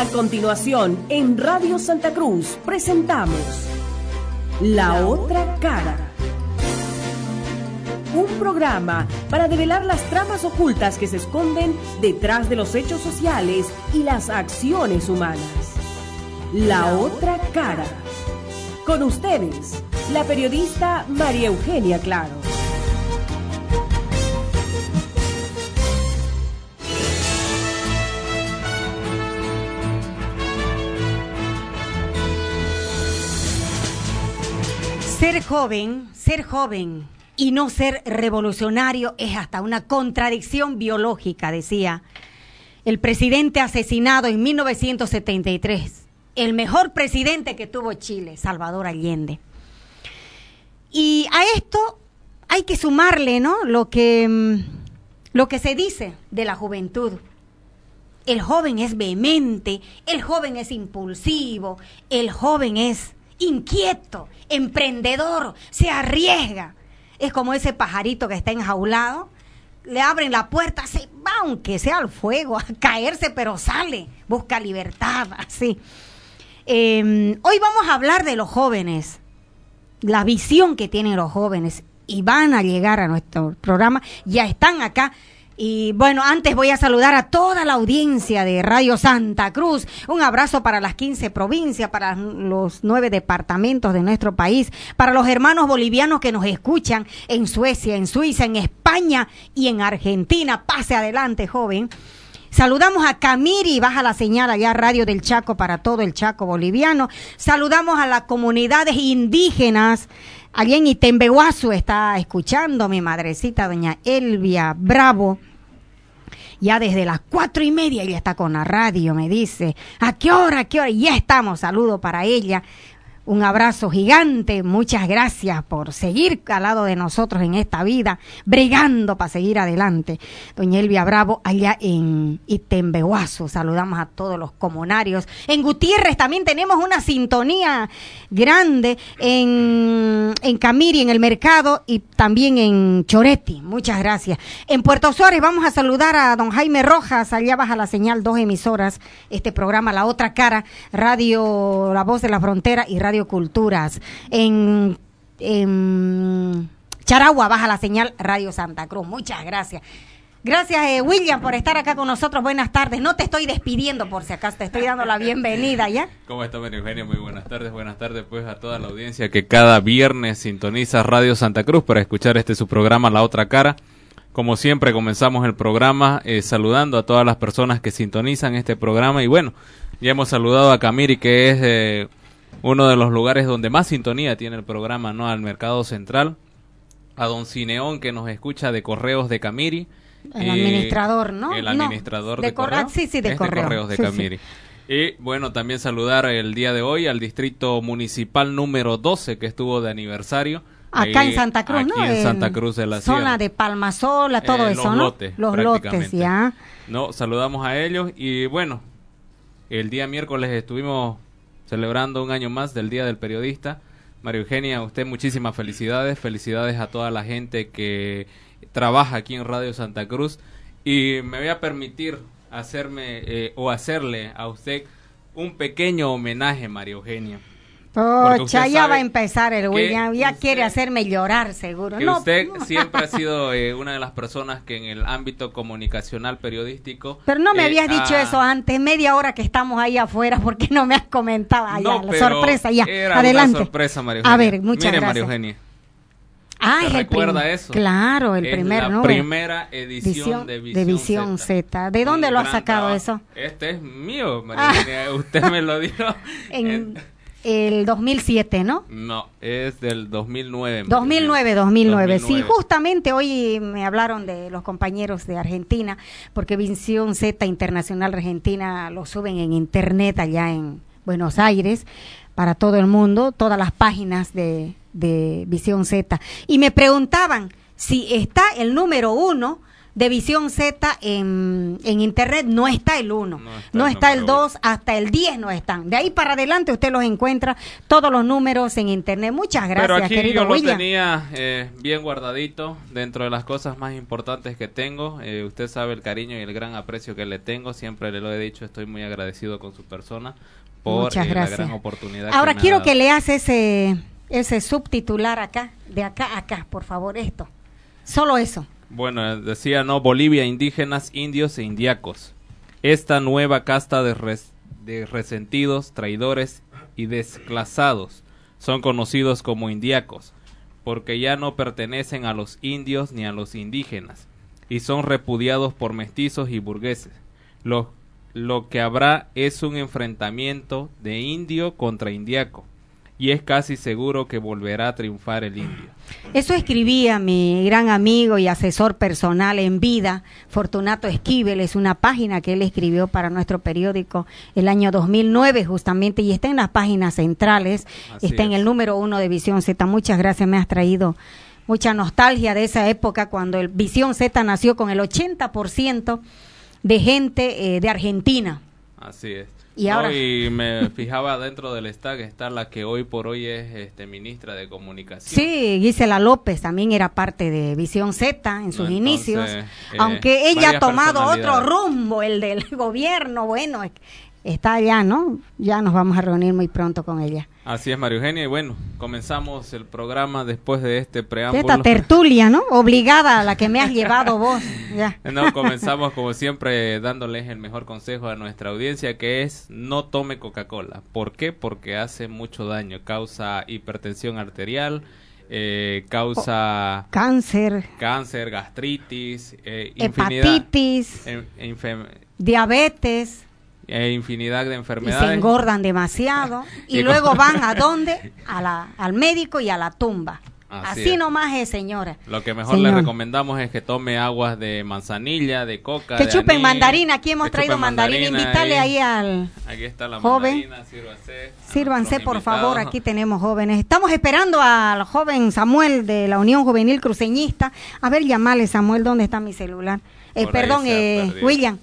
A continuación, en Radio Santa Cruz presentamos La Otra Cara. Un programa para develar las tramas ocultas que se esconden detrás de los hechos sociales y las acciones humanas. La Otra Cara. Con ustedes, la periodista María Eugenia Claro. Ser joven, ser joven y no ser revolucionario es hasta una contradicción biológica, decía el presidente asesinado en 1973, el mejor presidente que tuvo Chile, Salvador Allende. Y a esto hay que sumarle, ¿no? Lo que, mm, lo que se dice de la juventud. El joven es vehemente, el joven es impulsivo, el joven es inquieto, emprendedor, se arriesga. Es como ese pajarito que está enjaulado, le abren la puerta, se va aunque sea al fuego, a caerse, pero sale, busca libertad, así. Eh, hoy vamos a hablar de los jóvenes, la visión que tienen los jóvenes y van a llegar a nuestro programa, ya están acá y bueno, antes voy a saludar a toda la audiencia de Radio Santa Cruz. Un abrazo para las 15 provincias, para los nueve departamentos de nuestro país, para los hermanos bolivianos que nos escuchan en Suecia, en Suiza, en España y en Argentina. Pase adelante, joven. Saludamos a Camiri, baja la señal allá Radio del Chaco para todo el Chaco boliviano. Saludamos a las comunidades indígenas. Alguien en Itembeguazu está escuchando, mi madrecita, doña Elvia Bravo ya desde las cuatro y media ella está con la radio, me dice, ¿a qué hora? ¿A qué hora? Y ya estamos, saludo para ella. Un abrazo gigante, muchas gracias por seguir al lado de nosotros en esta vida, bregando para seguir adelante. Doña Elvia Bravo, allá en Itembehuazo, saludamos a todos los comunarios. En Gutiérrez también tenemos una sintonía grande, en, en Camiri, en el mercado y también en Choretti, muchas gracias. En Puerto Suárez vamos a saludar a don Jaime Rojas, allá baja la señal, dos emisoras, este programa La Otra Cara, Radio La Voz de la Frontera y Radio Culturas. En, Charagua baja la señal Radio Santa Cruz. Muchas gracias. Gracias, eh, William, por estar acá con nosotros. Buenas tardes. No te estoy despidiendo por si acaso, te estoy dando la bienvenida, ¿ya? ¿Cómo está, María Eugenia? Muy buenas tardes. Buenas tardes, pues, a toda la audiencia que cada viernes sintoniza Radio Santa Cruz para escuchar este su programa La Otra Cara. Como siempre, comenzamos el programa eh, saludando a todas las personas que sintonizan este programa. Y bueno, ya hemos saludado a Camiri, que es eh, uno de los lugares donde más sintonía tiene el programa, ¿no? Al Mercado Central. A don Cineón, que nos escucha de Correos de Camiri. El administrador, ¿no? El No, administrador de, de correos. sí, sí, de correo. de Sí, sí. Camiri. Y bueno, también saludar el día de hoy al distrito municipal número 12 que estuvo de aniversario. Acá en Santa Cruz, aquí ¿no? en Santa Cruz de la Zona Sierra. de Palmasola, todo Eh, eso, los ¿no? lotes, los lotes, ya. No, saludamos a ellos y bueno, el día miércoles estuvimos celebrando un año más del Día del Periodista. María Eugenia, a usted muchísimas felicidades, felicidades a toda la gente que trabaja aquí en Radio Santa Cruz y me voy a permitir hacerme eh, o hacerle a usted un pequeño homenaje, María Eugenia. Porque Pocha, ya va a empezar el William, ya usted- quiere hacerme llorar seguro. que no, usted no. siempre ha sido eh, una de las personas que en el ámbito comunicacional periodístico Pero no me eh, habías dicho eso antes, media hora que estamos ahí afuera, porque no me has comentado? No, la sorpresa, ya. era Adelante. una sorpresa, María A Eugenia. ver, muchas Mire, gracias. María Eugenia. Ah, ¿Se es el recuerda prim- eso? Claro, el Es primer la primera edición de Visión, Visión Z. Z. ¿De dónde Un lo ha gran sacado trabajo. eso? Este es mío, María Ah. Eugenia. Usted me lo En- el 2007, ¿no? No, es del 2009. 2009, 2009. Sí, justamente hoy me hablaron de los compañeros de Argentina, porque Visión Z Internacional Argentina lo suben en internet allá en Buenos Aires para todo el mundo, todas las páginas de, de Visión Z. Y me preguntaban si está el número uno de Visión Z en, en Internet no está el 1, no está, el 2, hasta el 10 no están. De ahí para adelante usted los encuentra todos los números en Internet. Muchas gracias, Pero aquí querido yo lo tenía eh, bien guardadito dentro de las cosas más importantes que tengo. Eh, usted sabe el cariño y el gran aprecio que le tengo. Siempre le lo he dicho, estoy muy agradecido con su persona por eh, la gran oportunidad. Ahora quiero que leas ese, ese subtitular acá, de acá a acá, por favor, esto. Solo eso. Bueno, decía, ¿no? Bolivia, indígenas, indios e indiacos. Esta nueva casta de, de resentidos, traidores y desclasados son conocidos como indiacos, porque ya no pertenecen a los indios ni a los indígenas, y son repudiados por mestizos y burgueses. Lo, lo que habrá es un enfrentamiento de indio contra indiaco, y es casi seguro que volverá a triunfar el indio. Eso escribía mi gran amigo y asesor personal en vida, Fortunato Esquivel, es una página que él escribió para nuestro periódico el año 2009 justamente y está en las páginas centrales, está en el número uno de Visión Z. Muchas gracias, me has traído mucha nostalgia de esa época cuando el Visión Z nació con el 80% de gente eh, de Argentina. Así es. Y ahora me fijaba dentro del STAG está la que hoy por hoy es este, ministra de comunicación. Sí, Gisela López también era parte de Visión Z en sus inicios, eh, aunque ella ha tomado otro rumbo, el del gobierno, bueno, está allá, ¿no? Ya nos vamos a reunir muy pronto con ella. Así es, María Eugenia. Y bueno, comenzamos el programa después de este preámbulo. Esta tertulia, ¿no? Obligada a la que me has llevado vos. Ya. No, comenzamos como siempre dándoles el mejor consejo a nuestra audiencia, que es no tome Coca-Cola. ¿Por qué? Porque hace mucho daño. Causa hipertensión arterial, eh, causa... cáncer. Cáncer, gastritis, eh, hepatitis, diabetes e infinidad de enfermedades. Y se engordan demasiado y, luego van a dónde? A la, al médico y a la tumba. Así, nomás es, señora. Lo que mejor le recomendamos es que tome aguas de manzanilla, de coca. Que chupen mandarina. Aquí hemos traído mandarina. Invítale ahí, al aquí está la joven. Sírvanse, sírvanse por favor. Aquí tenemos jóvenes. Estamos esperando al joven Samuel de la Unión Juvenil Cruceñista. A ver, llamale, Samuel, ¿dónde está mi celular? Eh, perdón, eh, William.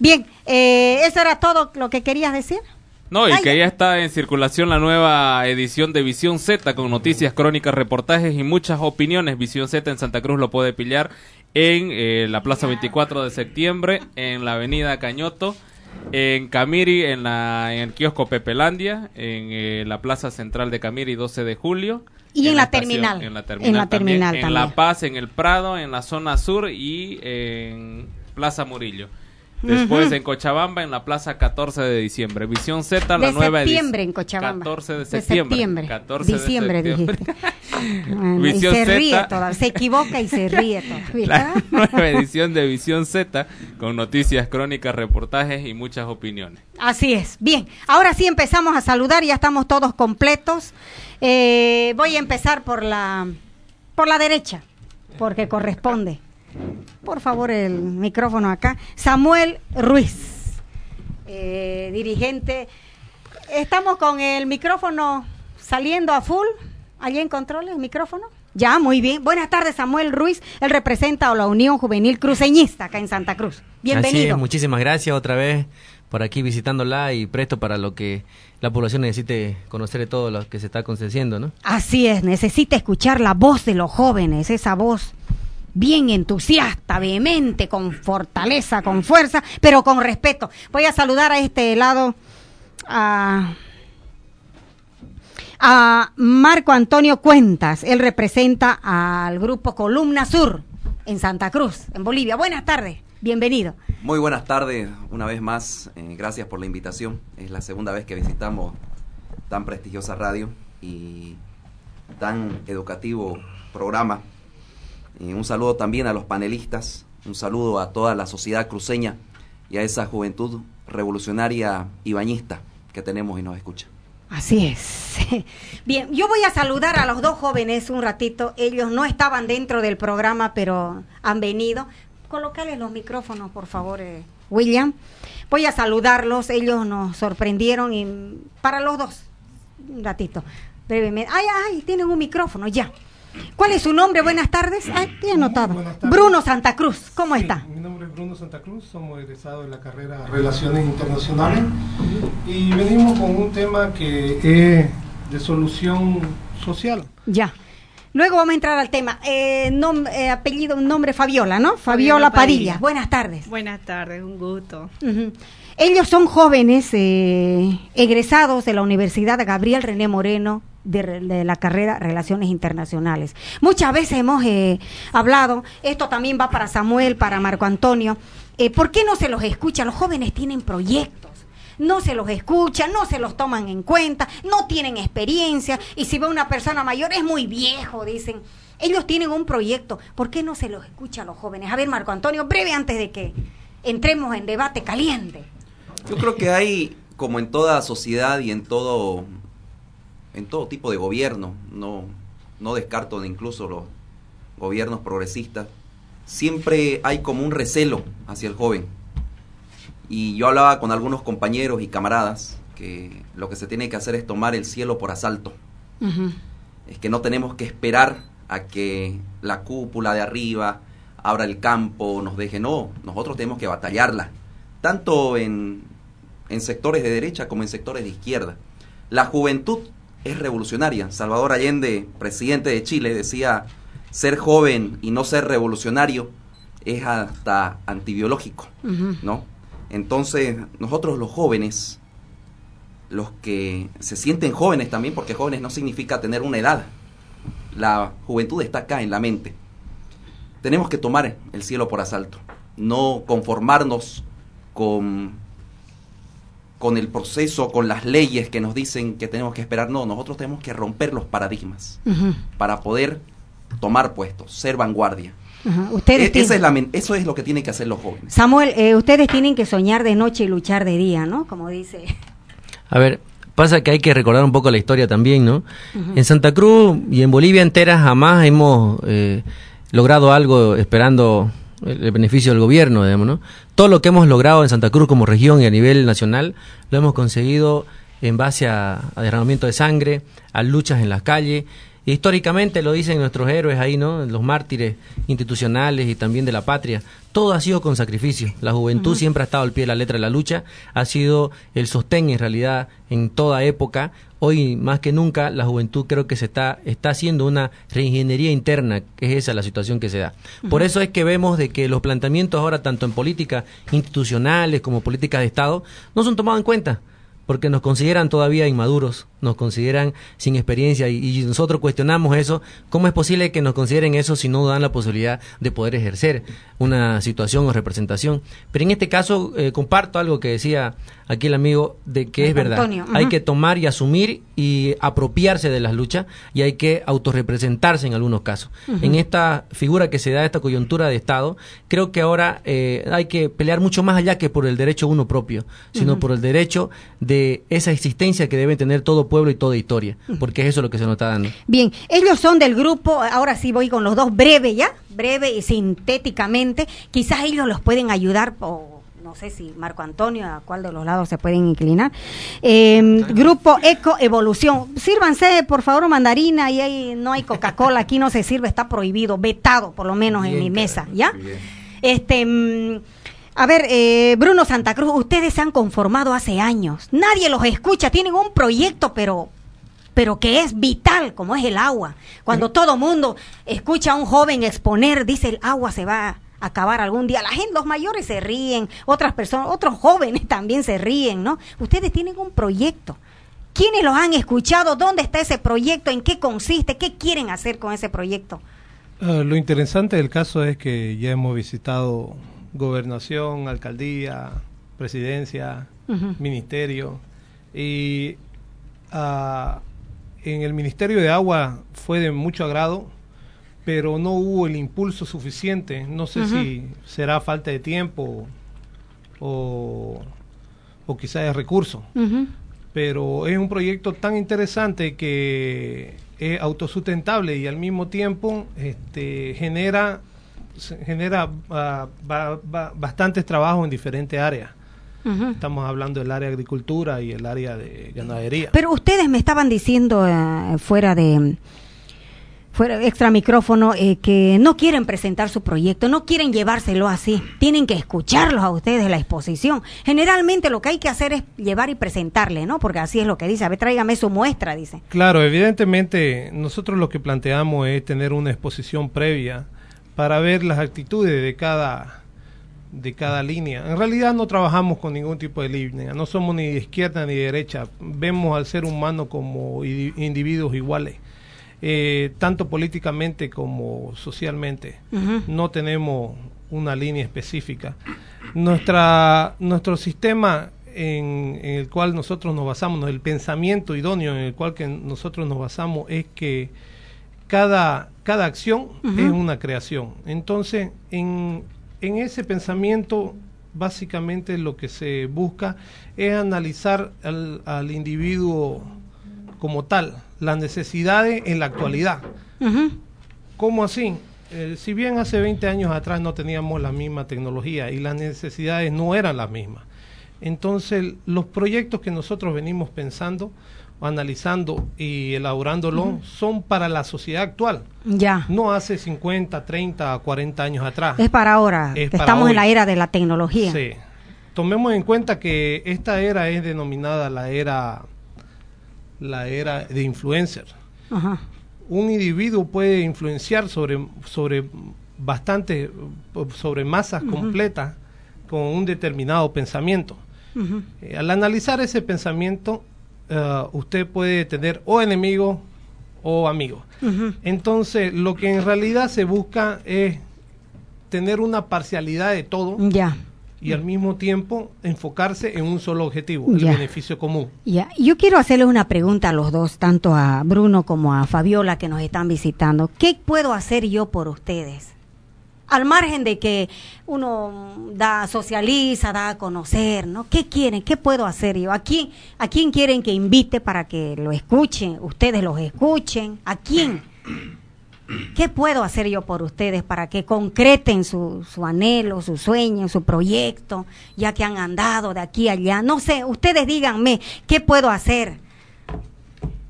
Bien, eh, eso era todo lo que querías decir. No, y que ya está en circulación la nueva edición de Visión Z con noticias, crónicas, reportajes y muchas opiniones. Visión Z en Santa Cruz lo puede pillar en eh, la Plaza 24 de septiembre, en la Avenida Cañoto, en Camiri, en, la, en el kiosco Pepelandia, en eh, la Plaza Central de Camiri 12 de julio. Y en, la, terminal. En la terminal. En la terminal En La Paz, en el Prado, en la zona sur y en Plaza Murillo. Después en Cochabamba, en la plaza 14 de diciembre. Visión Z, la nueva edición. De septiembre en Cochabamba. 14 de septiembre. De septiembre. 14 diciembre, de dijiste. Visión y se ríe todavía. Se equivoca y se ríe todavía. La nueva edición de Visión Z, con noticias, crónicas, reportajes y muchas opiniones. Así es. Bien, ahora sí empezamos a saludar, ya estamos todos completos. Eh, voy a empezar por la, por la derecha, porque corresponde. Por favor, el micrófono acá. Samuel Ruiz, eh, dirigente. Estamos con el micrófono saliendo a full. ¿Allí en controles, el micrófono? Ya, muy bien. Buenas tardes, Samuel Ruiz. Él representa a la Unión Juvenil Cruceñista acá en Santa Cruz. Bienvenido. muchísimas gracias otra vez por aquí visitándola y presto para lo que la población necesite conocer de todo lo que se está concediendo, ¿no? Así es, necesita escuchar la voz de los jóvenes, esa voz bien entusiasta, vehemente, con fortaleza, con fuerza, pero con respeto. Voy a saludar a este lado a, a Marco Antonio Cuentas. Él representa al grupo Columna Sur en Santa Cruz, en Bolivia. Buenas tardes, bienvenido. Muy buenas tardes, una vez más. Eh, gracias por la invitación. Es la segunda vez que visitamos tan prestigiosa radio y tan educativo programa un saludo también a los panelistas, un saludo a toda la sociedad cruceña y a esa juventud revolucionaria y bañista que tenemos y nos escucha. Así es. Bien, yo voy a saludar a los dos jóvenes un ratito. Ellos no estaban dentro del programa, pero han venido. Colócale los micrófonos, por favor, eh, William. Voy a saludarlos. Ellos nos sorprendieron y para los dos, un ratito, brevemente. Ay, ay, tienen un micrófono, ya. ¿Cuál es su nombre? Buenas tardes. Ah, he anotado. Bruno Santa Cruz, ¿cómo está? Mi nombre es Bruno Santa Cruz, somos egresados de la carrera Relaciones Internacionales y venimos con un tema que es de solución social. Ya. Luego vamos a entrar al tema. Eh, eh apellido, un nombre Fabiola, ¿no? Fabiola, Padilla. Buenas tardes. Buenas tardes, un gusto. Ellos son jóvenes eh, egresados de la Universidad Gabriel René Moreno de, la carrera Relaciones Internacionales. Muchas veces hemos eh, hablado, esto también va para Samuel, para Marco Antonio, eh, ¿por qué no se los escucha? Los jóvenes tienen proyectos. No se los escucha, no se los toman en cuenta, no tienen experiencia y si ve una persona mayor es muy viejo, dicen. Ellos tienen un proyecto, ¿por qué no se los escucha a los jóvenes? A ver, Marco Antonio, breve antes de que entremos en debate caliente. Yo creo que hay, como en toda sociedad y en todo en todo tipo de gobierno, no, no descarto de incluso los gobiernos progresistas, siempre hay como un recelo hacia el joven. Y yo hablaba con algunos compañeros y camaradas que lo que se tiene que hacer es tomar el cielo por asalto. Es que no tenemos que esperar a que la cúpula de arriba abra el campo, nos deje, no, nosotros tenemos que batallarla, tanto en, en sectores de derecha como en sectores de izquierda. La juventud es revolucionaria. Salvador Allende, presidente de Chile, decía, ser joven y no ser revolucionario es hasta antibiológico, ¿no? Entonces, nosotros los jóvenes, los que se sienten jóvenes también, porque jóvenes no significa tener una edad, la juventud está acá en la mente. Tenemos que tomar el cielo por asalto, no conformarnos con con el proceso, con las leyes que nos dicen que tenemos que esperar. No, nosotros tenemos que romper los paradigmas para poder tomar puestos, ser vanguardia. Ustedes e, es eso es lo que tienen que hacer los jóvenes. Samuel, eh, ustedes tienen que soñar de noche y luchar de día, ¿no? Como dice. A ver, pasa que hay que recordar un poco la historia también, ¿no? En Santa Cruz y en Bolivia entera jamás hemos eh, logrado algo esperando el, beneficio del gobierno, digamos, ¿no? Todo lo que hemos logrado en Santa Cruz como región y a nivel nacional lo hemos conseguido en base a, derramamiento de sangre, a luchas en las calles. Históricamente lo dicen nuestros héroes ahí, ¿no? Los mártires institucionales y también de la patria. Todo ha sido con sacrificio. La juventud siempre ha estado al pie de la letra de la lucha, ha sido el sostén en realidad en toda época hoy más que nunca la juventud creo que se está, está haciendo una reingeniería interna, que es esa la situación que se da. Por eso es que vemos de que los planteamientos ahora, tanto en políticas institucionales como políticas de Estado, no son tomados en cuenta porque nos consideran todavía inmaduros, nos consideran sin experiencia y, nosotros cuestionamos eso. ¿Cómo es posible que nos consideren eso si no dan la posibilidad de poder ejercer una situación o representación? Pero en este caso eh, comparto algo que decía aquí el amigo de que es verdad. Hay que tomar y asumir y apropiarse de las luchas y hay que autorrepresentarse en algunos casos. En esta figura que se da, esta coyuntura de Estado, creo que ahora eh, hay que pelear mucho más allá que por el derecho uno propio, sino por el derecho de esa existencia que debe tener todo pueblo y toda historia, porque es eso lo que se nos está dando. Bien, ellos son del grupo, ahora sí voy con los dos breve ya, breve y sintéticamente, quizás ellos los pueden ayudar o no sé si Marco Antonio, a cuál de los lados se pueden inclinar. Em, grupo Eco Evolución. Sírvanse, por favor, mandarina y ahí no hay Coca-Cola, aquí no se sirve, está prohibido, vetado por lo menos en mi mesa, ¿ya? Este. A ver, eh, Bruno Santa Cruz, ustedes se han conformado hace años. Nadie los escucha, tienen un proyecto, pero pero que es vital, como es el agua. Cuando todo mundo escucha a un joven exponer, dice el agua se va a acabar algún día. La gente, los mayores se ríen, otras personas, otros jóvenes también se ríen, ¿no? Ustedes tienen un proyecto. ¿Quiénes los han escuchado? ¿Dónde está ese proyecto? ¿En qué consiste? ¿Qué quieren hacer con ese proyecto? Ah, lo interesante del caso es que ya hemos visitado gobernación, alcaldía, presidencia, ministerio. Y ah, en el Ministerio de Agua fue de mucho agrado, pero no hubo el impulso suficiente. No sé si será falta de tiempo o, o quizás de recursos. pero es un proyecto tan interesante que es autosustentable y al mismo tiempo este, genera genera uh, bastantes trabajos en diferentes áreas. Estamos hablando del área de agricultura y el área de ganadería. Pero ustedes me estaban diciendo eh, fuera de fuera extra micrófono eh, que no quieren presentar su proyecto, no quieren llevárselo así, tienen que escucharlos a ustedes la exposición. Generalmente lo que hay que hacer es llevar y presentarle, ¿no? Porque así es lo que dice, a ver, tráigame su muestra, dice. Claro, evidentemente nosotros lo que planteamos es tener una exposición previa para ver las actitudes de cada de cada línea. En realidad no trabajamos con ningún tipo de línea, no somos ni de izquierda ni de derecha, vemos al ser humano como individuos iguales. Eh, tanto políticamente como socialmente. No tenemos una línea específica. Nuestra, nuestro sistema en, el cual nosotros nos basamos, el pensamiento idóneo en el cual que nosotros nos basamos es que cada, cada acción es una creación. Entonces, en, en ese pensamiento básicamente lo que se busca es analizar al, al individuo como tal, las necesidades en la actualidad. ¿Cómo así? Eh, si bien hace 20 años atrás no teníamos la misma tecnología y las necesidades no eran las mismas, entonces los proyectos que nosotros venimos pensando, analizando y elaborándolo son para la sociedad actual. Ya. No hace 50, 30, 40 años atrás. Es para ahora. Estamos en la era de la tecnología. Sí. Tomemos en cuenta que esta era es denominada la era la era de influencer. Un individuo puede influenciar sobre, sobre bastante, sobre masas completas con un determinado pensamiento. Eh, al analizar ese pensamiento, eh, usted puede tener o enemigo o amigo. Entonces, lo que en realidad se busca es tener una parcialidad de todo. Ya y al mismo tiempo enfocarse en un solo objetivo, el beneficio común. Ya, yo quiero hacerle una pregunta a los dos, tanto a Bruno como a Fabiola que nos están visitando. ¿Qué puedo hacer yo por ustedes? Al margen de que uno da socializa, da a conocer, ¿no? ¿Qué quieren? ¿Qué puedo hacer yo? ¿A quién, a quién quieren que invite para que lo escuchen? Ustedes los escuchen. ¿A quién? ¿Qué puedo hacer yo por ustedes para que concreten su, su anhelo, su sueño, su proyecto, ya que han andado de aquí a allá? No sé, ustedes díganme, ¿qué puedo hacer?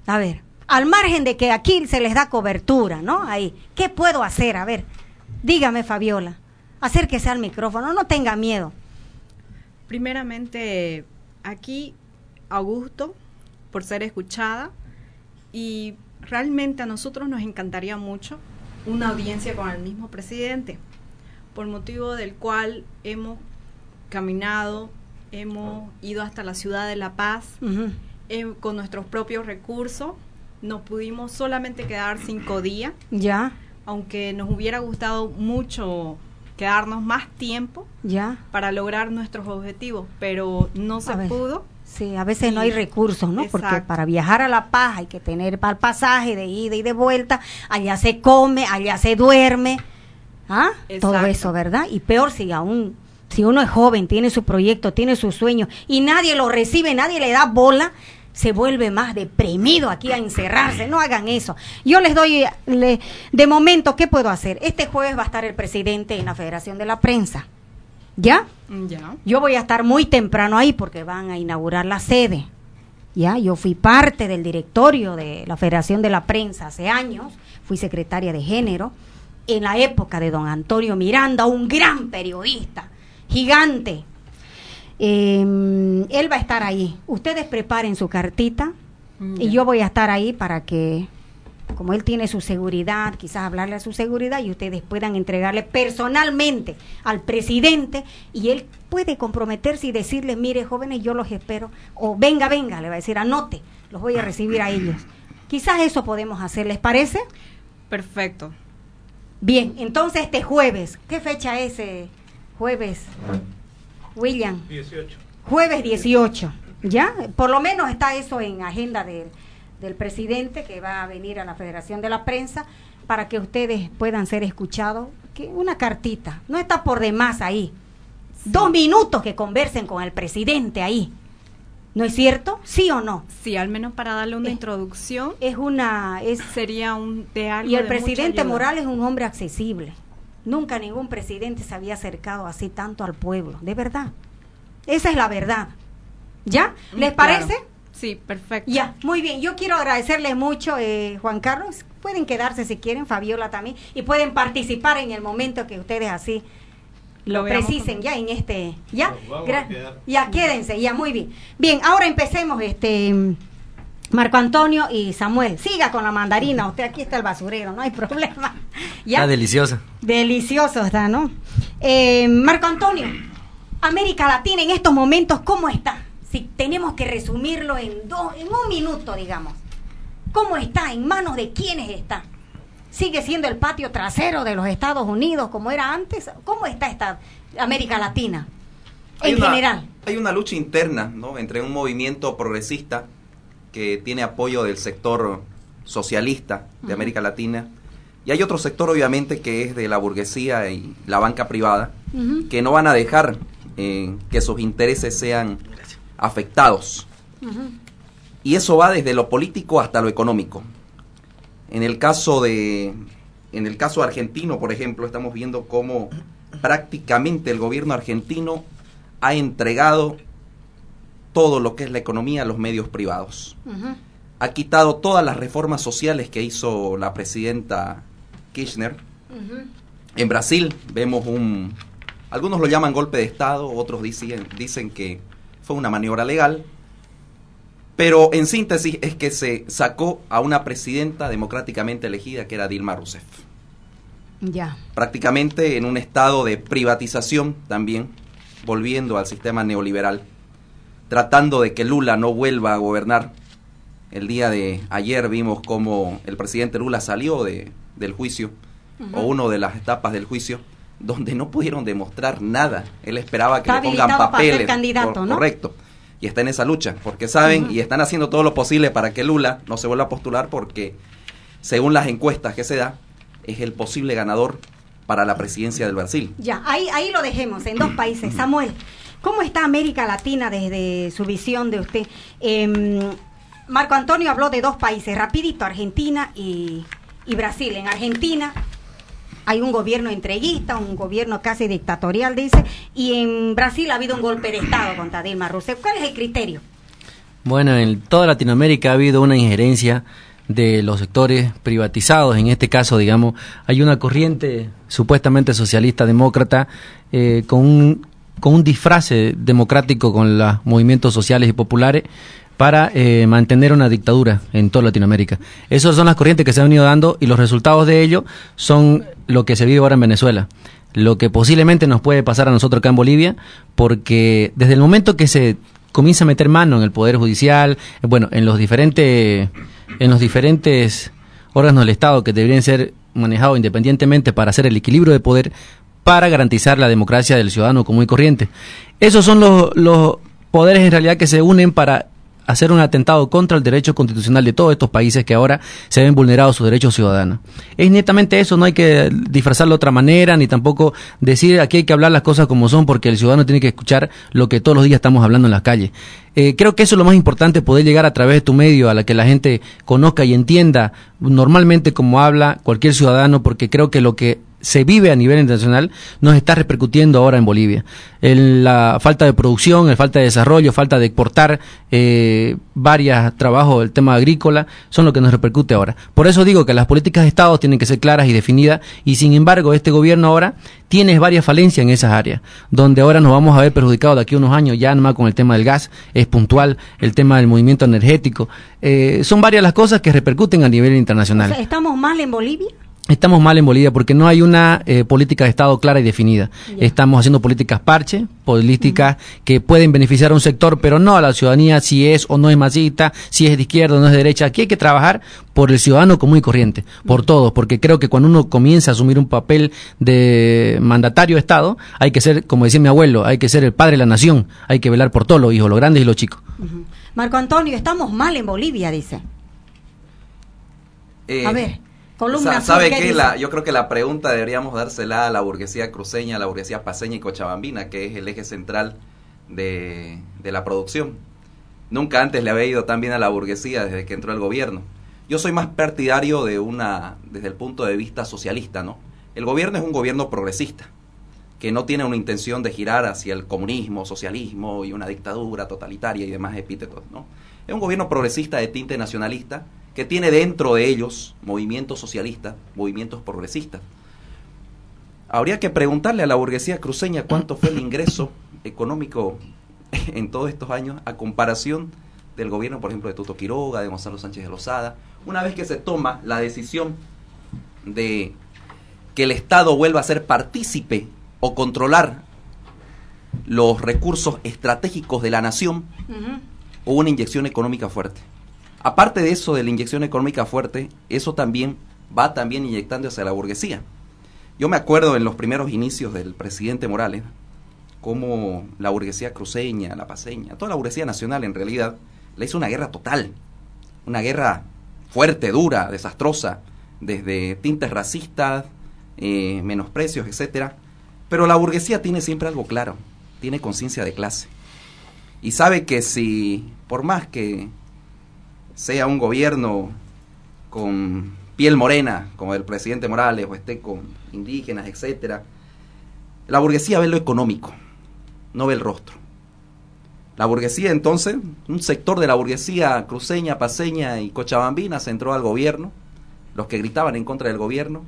A ver, al margen de que aquí se les da cobertura, ¿no? Ahí, ¿qué puedo hacer? A ver, dígame, Fabiola, acérquese al micrófono, no tenga miedo. Primeramente, aquí, Augusto, por ser escuchada y realmente a nosotros nos encantaría mucho una audiencia con el mismo presidente, por motivo del cual hemos caminado, hemos ido hasta la ciudad de La Paz eh, con nuestros propios recursos. Nos pudimos solamente quedar cinco días. Ya. Aunque nos hubiera gustado mucho quedarnos más tiempo ya para lograr nuestros objetivos, pero no se pudo Sí, a veces no hay recursos, ¿no? Porque para viajar a La Paz hay que tener para el pasaje de ida y de vuelta, allá se come, allá se duerme, ¿ah? Todo eso, ¿verdad? Y peor si aún, si uno es joven, tiene su proyecto, tiene su sueño y nadie lo recibe, nadie le da bola, se vuelve más deprimido aquí a encerrarse. No hagan eso. Yo les doy, de momento, ¿qué puedo hacer? Este jueves va a estar el presidente en la Federación de la Prensa. ¿Ya? Ya. Yo voy a estar muy temprano ahí porque van a inaugurar la sede. Ya, yo fui parte del directorio de la Federación de la Prensa hace años, fui secretaria de género en la época de don Antonio Miranda, un gran periodista, gigante. Em, él va a estar ahí. Ustedes preparen su cartita y yo voy a estar ahí para que como él tiene su seguridad, quizás hablarle a su seguridad y ustedes puedan entregarle personalmente al presidente y él puede comprometerse y decirles, mire jóvenes, yo los espero, o venga, venga, le va a decir, anote, los voy a recibir a ellos. Quizás eso podemos hacer, ¿les parece? Perfecto. Bien, entonces este jueves, ¿qué fecha es ese jueves? William. 18. Jueves 18, ¿ya? Por lo menos está eso en agenda de del presidente que va a venir a la Federación de la Prensa para que ustedes puedan ser escuchados. Que una cartita, no está por demás ahí. Dos minutos que conversen con el presidente ahí. ¿No es cierto? ¿Sí o no? Sí, al menos para darle una introducción. Es una... Es, sería un de algo Y el presidente Morales es un hombre accesible. Nunca ningún presidente se había acercado así tanto al pueblo, de verdad. Esa es la verdad. ¿Ya? ¿Les parece? Sí, perfecto. Ya, muy bien. Yo quiero agradecerles mucho, eh, Juan Carlos. Pueden quedarse si quieren, Fabiola también, y pueden participar en el momento que ustedes así lo, precisen ya en este. Ya, ya quédense, ya, muy bien. Bien, ahora empecemos, este. Marco Antonio y Samuel, siga con la mandarina. Usted aquí está el basurero, no hay problema. ¿Ya? Está deliciosa. Delicioso está, ¿no? Eh, Marco Antonio, América Latina en estos momentos, ¿cómo está? Si tenemos que resumirlo en, dos, en un minuto, digamos. ¿Cómo está? ¿En manos de quiénes está? ¿Sigue siendo el patio trasero de los Estados Unidos como era antes? ¿Cómo está esta América Latina en general? Hay una lucha interna ¿no? entre un movimiento progresista que tiene apoyo del sector socialista de América Latina y hay otro sector obviamente que es de la burguesía y la banca privada que no van a dejar eh, que sus intereses sean afectados. Y eso va desde lo político hasta lo económico. En el caso de en el caso argentino, por ejemplo, estamos viendo cómo prácticamente el gobierno argentino ha entregado todo lo que es la economía a los medios privados. Ha quitado todas las reformas sociales que hizo la presidenta Kirchner. En Brasil vemos un, algunos lo llaman golpe de Estado, otros dicen, dicen que fue una maniobra legal, pero en síntesis es que se sacó a una presidenta democráticamente elegida que era Dilma Rousseff. Ya. Prácticamente en un estado de privatización también, volviendo al sistema neoliberal, tratando de que Lula no vuelva a gobernar. El día de ayer vimos cómo el presidente Lula salió de, del juicio, o una de las etapas del juicio, donde no pudieron demostrar nada. Él esperaba que le pongan papeles. candidato, ¿no? Correcto. Y está en esa lucha, porque saben y están haciendo todo lo posible para que Lula no se vuelva a postular, porque según las encuestas que se da, es el posible ganador para la presidencia del Brasil. Ya, ahí, ahí lo dejemos, en dos países. Samuel, ¿cómo está América Latina desde su visión de usted? Em, Marco Antonio habló de dos países, rapidito, Argentina y, Brasil. En Argentina hay un gobierno entreguista, un gobierno casi dictatorial, dice, y en Brasil ha habido un golpe de Estado contra Dilma Rousseff. ¿Cuál es el criterio? Bueno, en toda Latinoamérica ha habido una injerencia de los sectores privatizados. En este caso, digamos, hay una corriente supuestamente socialista demócrata eh, con, un, con un disfraz democrático con los movimientos sociales y populares para eh, mantener una dictadura en toda Latinoamérica. Esas son las corrientes que se han venido dando y los resultados de ello son lo que se vive ahora en Venezuela. Lo que posiblemente nos puede pasar a nosotros acá en Bolivia, porque desde el momento que se comienza a meter mano en el Poder Judicial, bueno, en los diferentes, en los diferentes órganos del Estado que deberían ser manejados independientemente para hacer el equilibrio de poder, para garantizar la democracia del ciudadano común y corriente. Esos son los, los poderes en realidad que se unen para hacer un atentado contra el derecho constitucional de todos estos países que ahora se ven vulnerados sus derechos ciudadanos. Es netamente eso, no hay que disfrazarlo de otra manera, ni tampoco decir aquí hay que hablar las cosas como son, porque el ciudadano tiene que escuchar lo que todos los días estamos hablando en las calles. Eh, creo que eso es lo más importante, poder llegar a través de tu medio a la que la gente conozca y entienda normalmente como habla cualquier ciudadano, porque creo que lo que se vive a nivel internacional nos está repercutiendo ahora en Bolivia. En la falta de producción, la falta de desarrollo, falta de exportar eh, varios trabajos del tema agrícola, son lo que nos repercute ahora. Por eso digo que las políticas de Estado tienen que ser claras y definidas y sin embargo este gobierno ahora tiene varias falencias en esas áreas, donde ahora nos vamos a ver perjudicados de aquí a unos años, ya nomás con el tema del gas, es puntual, el tema del movimiento energético. Eh, son varias las cosas que repercuten a nivel internacional. ¿Estamos mal en Bolivia? Estamos mal en Bolivia porque no hay una eh, política de Estado clara y definida. Estamos haciendo políticas parche, políticas que pueden beneficiar a un sector, pero no a la ciudadanía si es o no es masita, si es de izquierda o no es de derecha. Aquí hay que trabajar por el ciudadano común y corriente, por todos, porque creo que cuando uno comienza a asumir un papel de mandatario de Estado, hay que ser, como decía mi abuelo, hay que ser el padre de la nación, hay que velar por todos los hijos, los grandes y los chicos. Marco Antonio, estamos mal en Bolivia, dice. Eh, a ver. ¿Sabe qué? La, yo creo que la pregunta deberíamos dársela a la burguesía cruceña, a la burguesía paseña y cochabambina, que es el eje central de, la producción. Nunca antes le había ido tan bien a la burguesía desde que entró al gobierno. Yo soy más partidario de una, desde el punto de vista socialista, ¿no? El gobierno es un gobierno progresista, que no tiene una intención de girar hacia el comunismo, socialismo y una dictadura totalitaria y demás epítetos, ¿no? Es un gobierno progresista de tinte nacionalista que tiene dentro de ellos movimientos socialistas, movimientos progresistas. Habría que preguntarle a la burguesía cruceña cuánto fue el ingreso económico en todos estos años a comparación del gobierno, por ejemplo, de Tuto Quiroga, de Gonzalo Sánchez de Lozada. Una vez que se toma la decisión de que el Estado vuelva a ser partícipe o controlar los recursos estratégicos de la nación, hubo una inyección económica fuerte. Aparte de eso, de la inyección económica fuerte, eso también va también inyectando hacia la burguesía. Yo me acuerdo en los primeros inicios del presidente Morales, cómo la burguesía cruceña, la paseña, toda la burguesía nacional en realidad, le hizo una guerra total, una guerra fuerte, dura, desastrosa, desde tintes racistas, eh, menosprecios, etcétera. Pero la burguesía tiene siempre algo claro, tiene conciencia de clase. Y sabe que si, por más que sea un gobierno con piel morena, como el presidente Morales, o esté con indígenas, etcétera, la burguesía ve lo económico, no ve el rostro. La burguesía entonces, un sector de la burguesía cruceña, paseña y cochabambina se entró al gobierno, los que gritaban en contra del gobierno,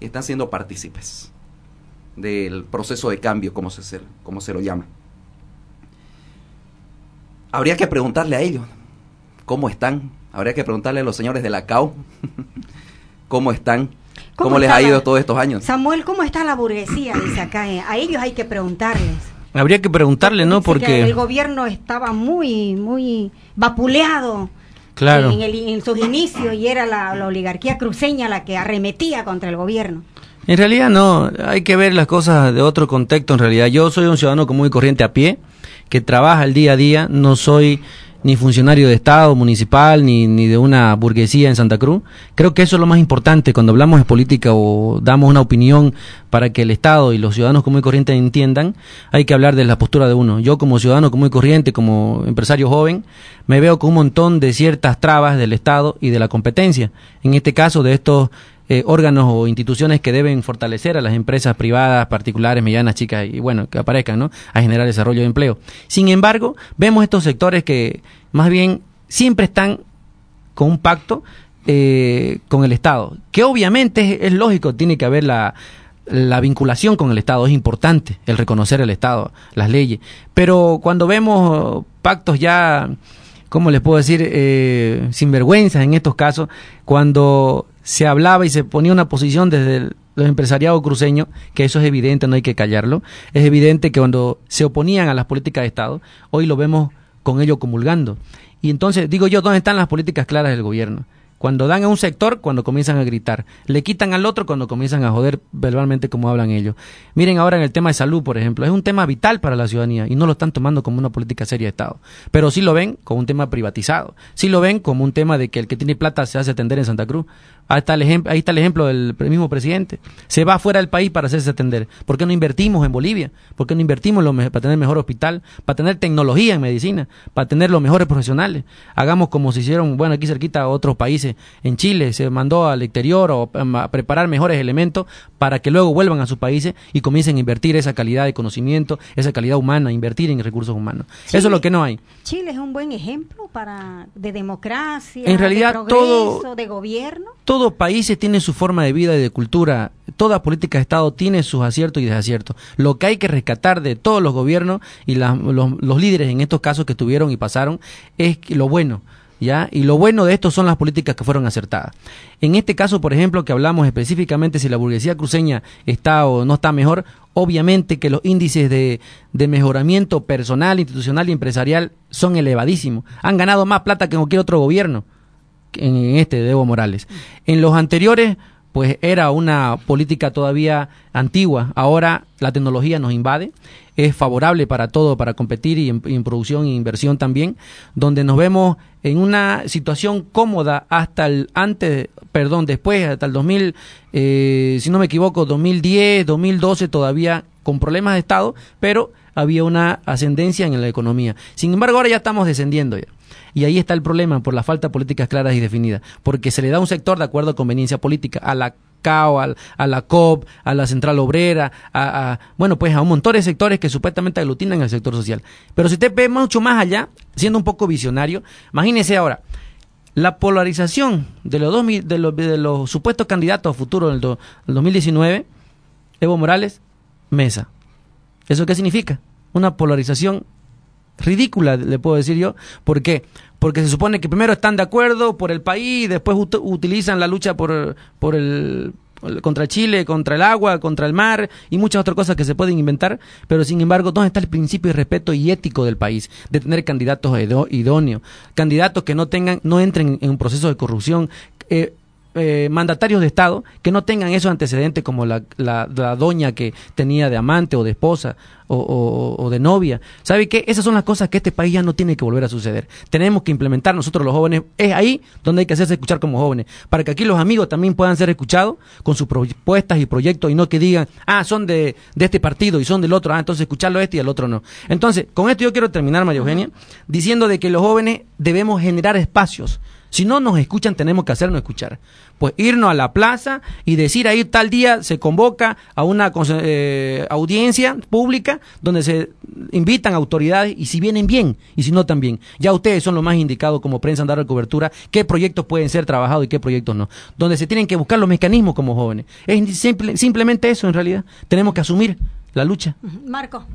están siendo partícipes del proceso de cambio, como se, como se lo llama. Habría que preguntarle a ellos cómo están, habría que preguntarle a los señores de la CAO cómo están, cómo, les ha ido todos estos años. Samuel, ¿cómo está la burguesía? Dice acá, eh, a ellos hay que preguntarles. Habría que preguntarle, ¿no? Porque el gobierno estaba muy, muy vapuleado. Claro. En, en sus inicios y era la, la oligarquía cruceña la que arremetía contra el gobierno. En realidad no, hay que ver las cosas de otro contexto en realidad. Yo soy un ciudadano común y corriente a pie, que trabaja el día a día, no soy ni funcionario de Estado, municipal, ni, ni de una burguesía en Santa Cruz. Creo que eso es lo más importante cuando hablamos de política o damos una opinión para que el Estado y los ciudadanos común y corriente entiendan, hay que hablar de la postura de uno. Yo como ciudadano común y corriente, como empresario joven, me veo con un montón de ciertas trabas del Estado y de la competencia. En este caso de estos eh, órganos o instituciones que deben fortalecer a las empresas privadas, particulares, medianas, chicas y bueno, que aparezcan, ¿no? A generar desarrollo de empleo. Sin embargo, vemos estos sectores que más bien siempre están con un pacto eh, con el Estado, que obviamente es, lógico, tiene que haber la, la vinculación con el Estado, es importante el reconocer el Estado, las leyes, pero cuando vemos pactos ya, ¿cómo les puedo decir?, eh, sinvergüenzas en estos casos, cuando se hablaba y se ponía una posición desde el, los empresariados cruceños, que eso es evidente, no hay que callarlo, es evidente que cuando se oponían a las políticas de Estado, hoy lo vemos con ello comulgando. Y entonces digo yo, ¿dónde están las políticas claras del gobierno? Cuando dan a un sector, cuando comienzan a gritar. Le quitan al otro cuando comienzan a joder verbalmente como hablan ellos. Miren ahora en el tema de salud, por ejemplo. Es un tema vital para la ciudadanía y no lo están tomando como una política seria de Estado. Pero sí lo ven como un tema privatizado. Sí lo ven como un tema de que el que tiene plata se hace atender en Santa Cruz. Ahí está el, ejemplo, ahí está el ejemplo del mismo presidente. Se va fuera del país para hacerse atender. ¿Por qué no invertimos en Bolivia? ¿Por qué no invertimos lo para tener mejor hospital? Para tener tecnología en medicina, para tener los mejores profesionales. Hagamos como se hicieron, bueno, aquí cerquita a otros países. En Chile se mandó al exterior o a preparar mejores elementos para que luego vuelvan a sus países y comiencen a invertir esa calidad de conocimiento, esa calidad humana, invertir en recursos humanos. Chile, Eso es lo que no hay. Chile es un buen ejemplo para de democracia, en realidad, de progreso, todo, de gobierno. Todo país tiene su forma de vida y de cultura. Toda política de Estado tiene sus aciertos y desaciertos. Lo que hay que rescatar de todos los gobiernos y los, líderes en estos casos que estuvieron y pasaron es lo bueno. ¿Ya? Y lo bueno de esto son las políticas que fueron acertadas. En este caso, por ejemplo, que hablamos específicamente si la burguesía cruceña está o no está mejor, obviamente que los índices de, de mejoramiento personal, institucional y empresarial son elevadísimos. Han ganado más plata que cualquier otro gobierno en este de Evo Morales. En los anteriores, pues era una política todavía antigua. Ahora la tecnología nos invade, es favorable para todo, para competir y en, producción e inversión también, donde nos vemos en una situación cómoda hasta el antes, perdón, después, hasta el 2000, eh, si no me equivoco, 2010, 2012 todavía con problemas de Estado, pero había una ascendencia en la economía. Sin embargo, ahora ya estamos descendiendo ya. Y ahí está el problema por la falta de políticas claras y definidas, porque se le da un sector de acuerdo a conveniencia política, a la CAO, a, la COP, a la Central Obrera, a, bueno, pues a un montón de sectores que supuestamente aglutinan el sector social. Pero si usted ve mucho más allá, siendo un poco visionario, imagínese ahora, la polarización de los, dos, de los, de los supuestos candidatos a futuro del, del 2019, Evo Morales, Mesa. ¿Eso qué significa? Una polarización ridícula, le puedo decir yo. ¿Por qué? Porque se supone que primero están de acuerdo por el país, después utilizan la lucha por, por el, contra Chile, contra el agua, contra el mar y muchas otras cosas que se pueden inventar, pero sin embargo, ¿dónde está el principio de respeto y ético del país? De tener candidatos idóneos, candidatos que no tengan, no entren en un proceso de corrupción, eh, eh, mandatarios de Estado que no tengan esos antecedentes como la, la, doña que tenía de amante o de esposa o, de novia. ¿Sabe qué? Esas son las cosas que este país ya no tiene que volver a suceder. Tenemos que implementar nosotros los jóvenes. Es ahí donde hay que hacerse escuchar como jóvenes. Para que aquí los amigos también puedan ser escuchados con sus propuestas y proyectos y no que digan, ah, son de, de este partido y son del otro. Ah, entonces escucharlo este y el otro no. Entonces, con esto yo quiero terminar, María Eugenia, diciendo de que los jóvenes debemos generar espacios si no nos escuchan, tenemos que hacernos escuchar. Pues irnos a la plaza y decir ahí tal día se convoca a una eh, audiencia pública donde se invitan autoridades y si vienen bien y si no también. Ya ustedes son los más indicados como prensa en dar cobertura qué proyectos pueden ser trabajados y qué proyectos no. Donde se tienen que buscar los mecanismos como jóvenes. Es simplemente eso en realidad. Tenemos que asumir la lucha. Marco.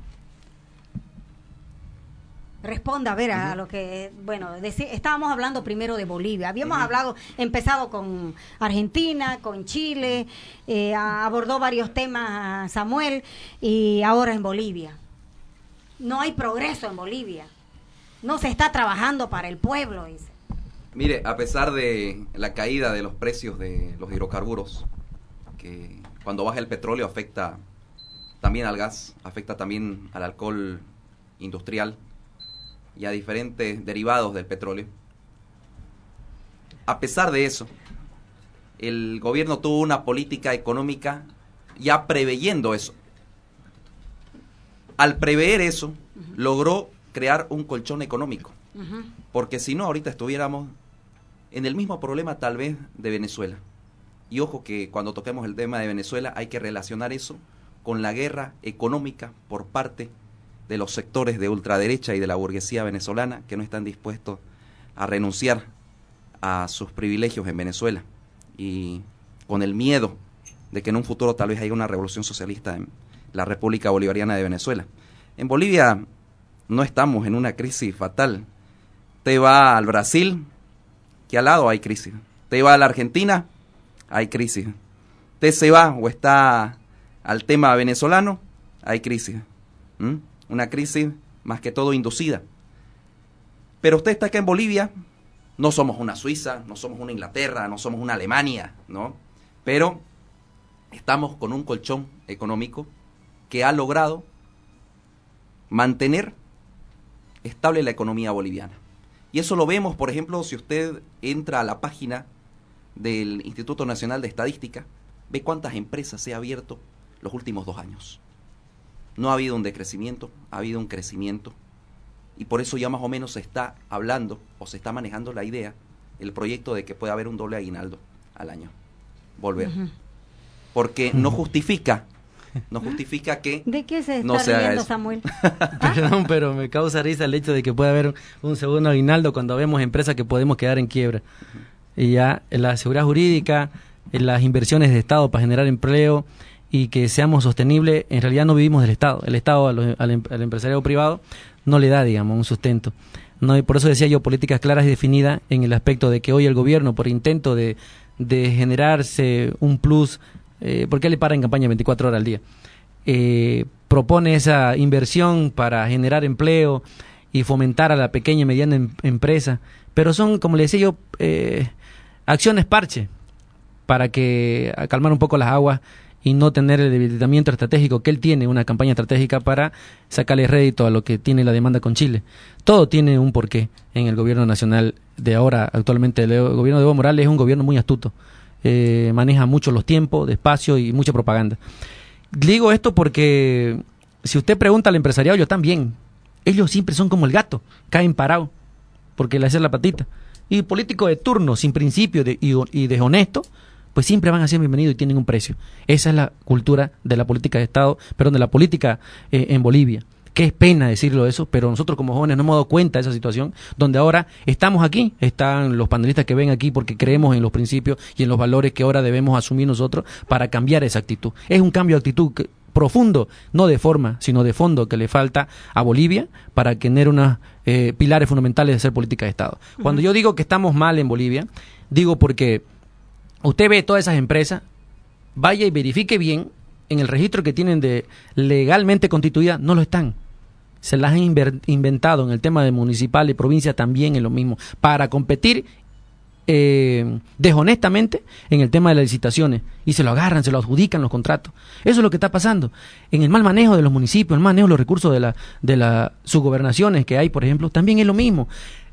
Responda a ver a, lo que, bueno, estábamos hablando primero de Bolivia. Habíamos hablado, empezado con Argentina, con Chile, eh, abordó varios temas Samuel y ahora en Bolivia. No hay progreso en Bolivia. No se está trabajando para el pueblo, dice. Mire, a pesar de la caída de los precios de los hidrocarburos, que cuando baja el petróleo afecta también al gas, afecta también al alcohol industrial, y a diferentes derivados del petróleo. A pesar de eso, el gobierno tuvo una política económica ya preveyendo eso. Al prever eso, logró crear un colchón económico. Porque si no, ahorita estuviéramos en el mismo problema tal vez de Venezuela. Y ojo que cuando toquemos el tema de Venezuela hay que relacionar eso con la guerra económica por parte de los sectores de ultraderecha y de la burguesía venezolana que no están dispuestos a renunciar a sus privilegios en Venezuela y con el miedo de que en un futuro tal vez haya una revolución socialista en la República Bolivariana de Venezuela. En Bolivia no estamos en una crisis fatal. Te va al Brasil, que al lado hay crisis. Te va a la Argentina, hay crisis. Te se va o está al tema venezolano, hay crisis. ¿Mm? Una crisis más que todo inducida. Pero usted está acá en Bolivia, no somos una Suiza, no somos una Inglaterra, no somos una Alemania, ¿no? Pero estamos con un colchón económico que ha logrado mantener estable la economía boliviana. Y eso lo vemos, por ejemplo, si usted entra a la página del Instituto Nacional de Estadística, ve cuántas empresas se ha abierto los últimos dos años. No ha habido un decrecimiento, ha habido un crecimiento. Y por eso ya más o menos se está hablando o se está manejando la idea, el proyecto de que puede haber un doble aguinaldo al año. Volver. Porque no justifica no justifica que ¿De qué se está no Samuel? Perdón, pero me causa risa el hecho de que pueda haber un segundo aguinaldo cuando vemos empresas que podemos quedar en quiebra. Y ya en la seguridad jurídica, en las inversiones de Estado para generar empleo, y que seamos sostenibles, en realidad no vivimos del Estado. El Estado al, al, empresariado privado no le da, digamos, un sustento. No, por eso decía yo políticas claras y definidas en el aspecto de que hoy el gobierno, por intento de, de generarse un plus, eh, porque le para en campaña 24 horas al día, eh, propone esa inversión para generar empleo y fomentar a la pequeña y mediana em, empresa, pero son, como le decía yo, eh, acciones parche para que calmar un poco las aguas y no tener el debilitamiento estratégico que él tiene, una campaña estratégica para sacarle rédito a lo que tiene la demanda con Chile. Todo tiene un porqué en el gobierno nacional de ahora, actualmente el gobierno de Evo Morales es un gobierno muy astuto, eh, maneja mucho los tiempos, despacio y mucha propaganda. Digo esto porque si usted pregunta al empresariado, ellos también, ellos siempre son como el gato, caen parados porque le hace la patita. Y político de turno, sin principio de, y, deshonesto, pues siempre van a ser bienvenidos y tienen un precio. Esa es la cultura de la política de Estado, perdón, de la política eh, en Bolivia. Qué es pena decirlo eso, pero nosotros como jóvenes no hemos dado cuenta de esa situación, donde ahora estamos aquí, están los panelistas que ven aquí porque creemos en los principios y en los valores que ahora debemos asumir nosotros para cambiar esa actitud. Es un cambio de actitud profundo, no de forma, sino de fondo que le falta a Bolivia para tener unos eh, pilares fundamentales de hacer política de Estado. Cuando yo digo que estamos mal en Bolivia, digo porque usted ve todas esas empresas, vaya y verifique bien en el registro que tienen de legalmente constituida, no lo están se las han inventado en el tema de municipal y provincia también es lo mismo, para competir eh, deshonestamente en el tema de las licitaciones y se lo agarran, se lo adjudican los contratos. Eso es lo que está pasando. En el mal manejo de los municipios, el manejo de los recursos de, la, de las subgobernaciones que hay, por ejemplo, también es lo mismo.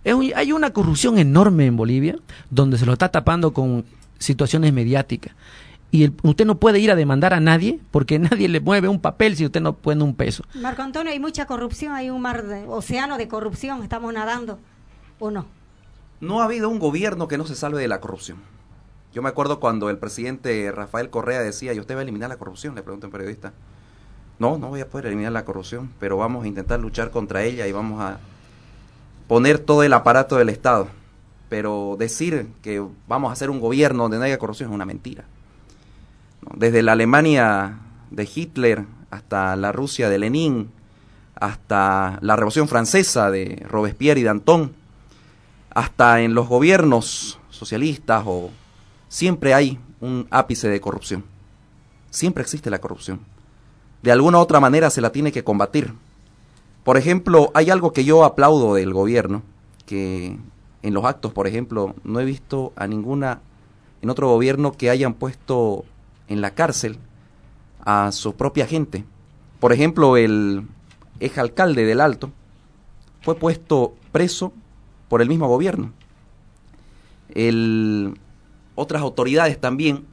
hay una corrupción enorme en Bolivia donde se lo está tapando con situaciones mediáticas y usted no puede ir a demandar a nadie porque nadie le mueve un papel si usted no pone un peso. Marco Antonio, hay mucha corrupción, hay un mar de océano de corrupción, estamos nadando o no. No ha habido un gobierno que no se salve de la corrupción. Yo me acuerdo cuando el presidente Rafael Correa decía, ¿y usted va a eliminar la corrupción? Le pregunto a un periodista. No, no voy a poder eliminar la corrupción, pero vamos a intentar luchar contra ella y vamos a poner todo el aparato del Estado. Pero decir que vamos a hacer un gobierno donde no haya corrupción es una mentira desde la Alemania de Hitler hasta la Rusia de Lenin, hasta la Revolución Francesa de Robespierre y Danton, hasta en los gobiernos socialistas o siempre hay un ápice de corrupción. Siempre existe la corrupción. De alguna u otra manera se la tiene que combatir. Por ejemplo, hay algo que yo aplaudo del gobierno, que en los actos, por ejemplo, no he visto a ninguna en otro gobierno que hayan puesto en la cárcel a su propia gente. Por ejemplo, el ex alcalde del Alto fue puesto preso por el mismo gobierno. El, otras autoridades también,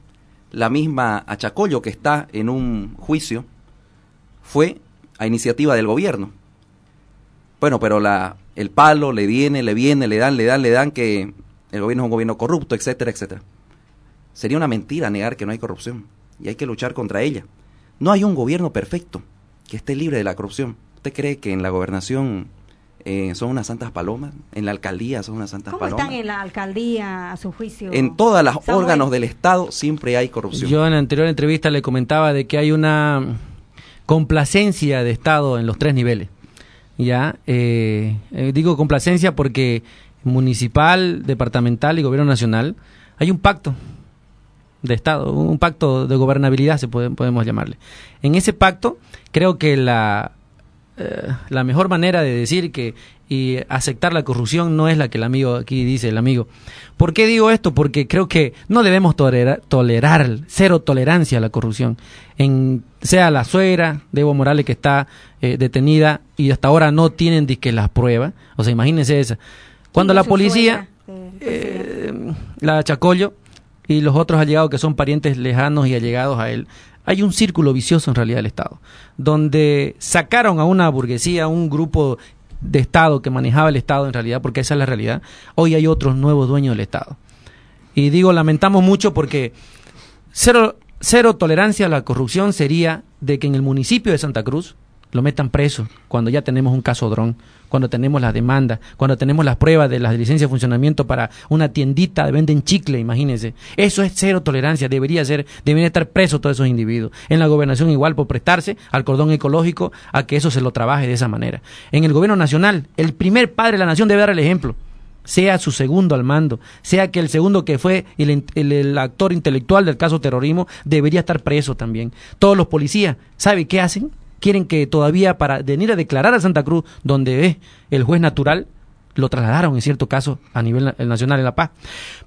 la misma Achacollo que está en un juicio, fue a iniciativa del gobierno. Bueno, pero la, el palo le viene, le viene, le dan, le dan, le dan que el gobierno es un gobierno corrupto, etcétera, etcétera. Sería una mentira negar que no hay corrupción y hay que luchar contra ella. No hay un gobierno perfecto que esté libre de la corrupción. ¿Usted cree que en la gobernación eh, son unas santas palomas? ¿En la alcaldía son unas santas palomas? ¿Cómo están en la alcaldía a su juicio? En todos los órganos del Estado siempre hay corrupción. Yo en la anterior entrevista le comentaba de que hay una complacencia de Estado en los tres niveles. Ya, eh, eh, digo complacencia porque municipal, departamental y gobierno nacional hay un pacto de Estado, un pacto de gobernabilidad, se puede, podemos llamarle. En ese pacto, creo que la, eh, la mejor manera de decir que y aceptar la corrupción no es la que el amigo aquí dice, el amigo. ¿Por qué digo esto? Porque creo que no debemos tolerar, tolerar cero tolerancia a la corrupción. En, sea la suegra de Evo Morales que está eh, detenida y hasta ahora no tienen que las pruebas. O sea, imagínense esa. Cuando la policía, eh, la Chacollo, y los otros allegados que son parientes lejanos y allegados a él. Hay un círculo vicioso en realidad del Estado, donde sacaron a una burguesía, un grupo de Estado que manejaba el Estado en realidad, porque esa es la realidad. Hoy hay otros nuevos dueños del Estado. Y digo, lamentamos mucho porque cero, cero tolerancia a la corrupción sería de que en el municipio de Santa Cruz lo metan preso cuando ya tenemos un caso dron cuando tenemos las demandas, cuando tenemos las pruebas de las licencias de funcionamiento para una tiendita, venden chicle, imagínense. Eso es cero tolerancia, debería ser, deberían estar presos todos esos individuos. En la gobernación igual por prestarse al cordón ecológico a que eso se lo trabaje de esa manera. En el gobierno nacional, el primer padre de la nación debe dar el ejemplo sea su segundo al mando, sea que el segundo que fue el, el, actor intelectual del caso terrorismo debería estar preso también. Todos los policías, ¿sabe qué hacen? Quieren que todavía para venir a declarar a Santa Cruz, donde es el juez natural, lo trasladaron en cierto caso a nivel nacional en La Paz.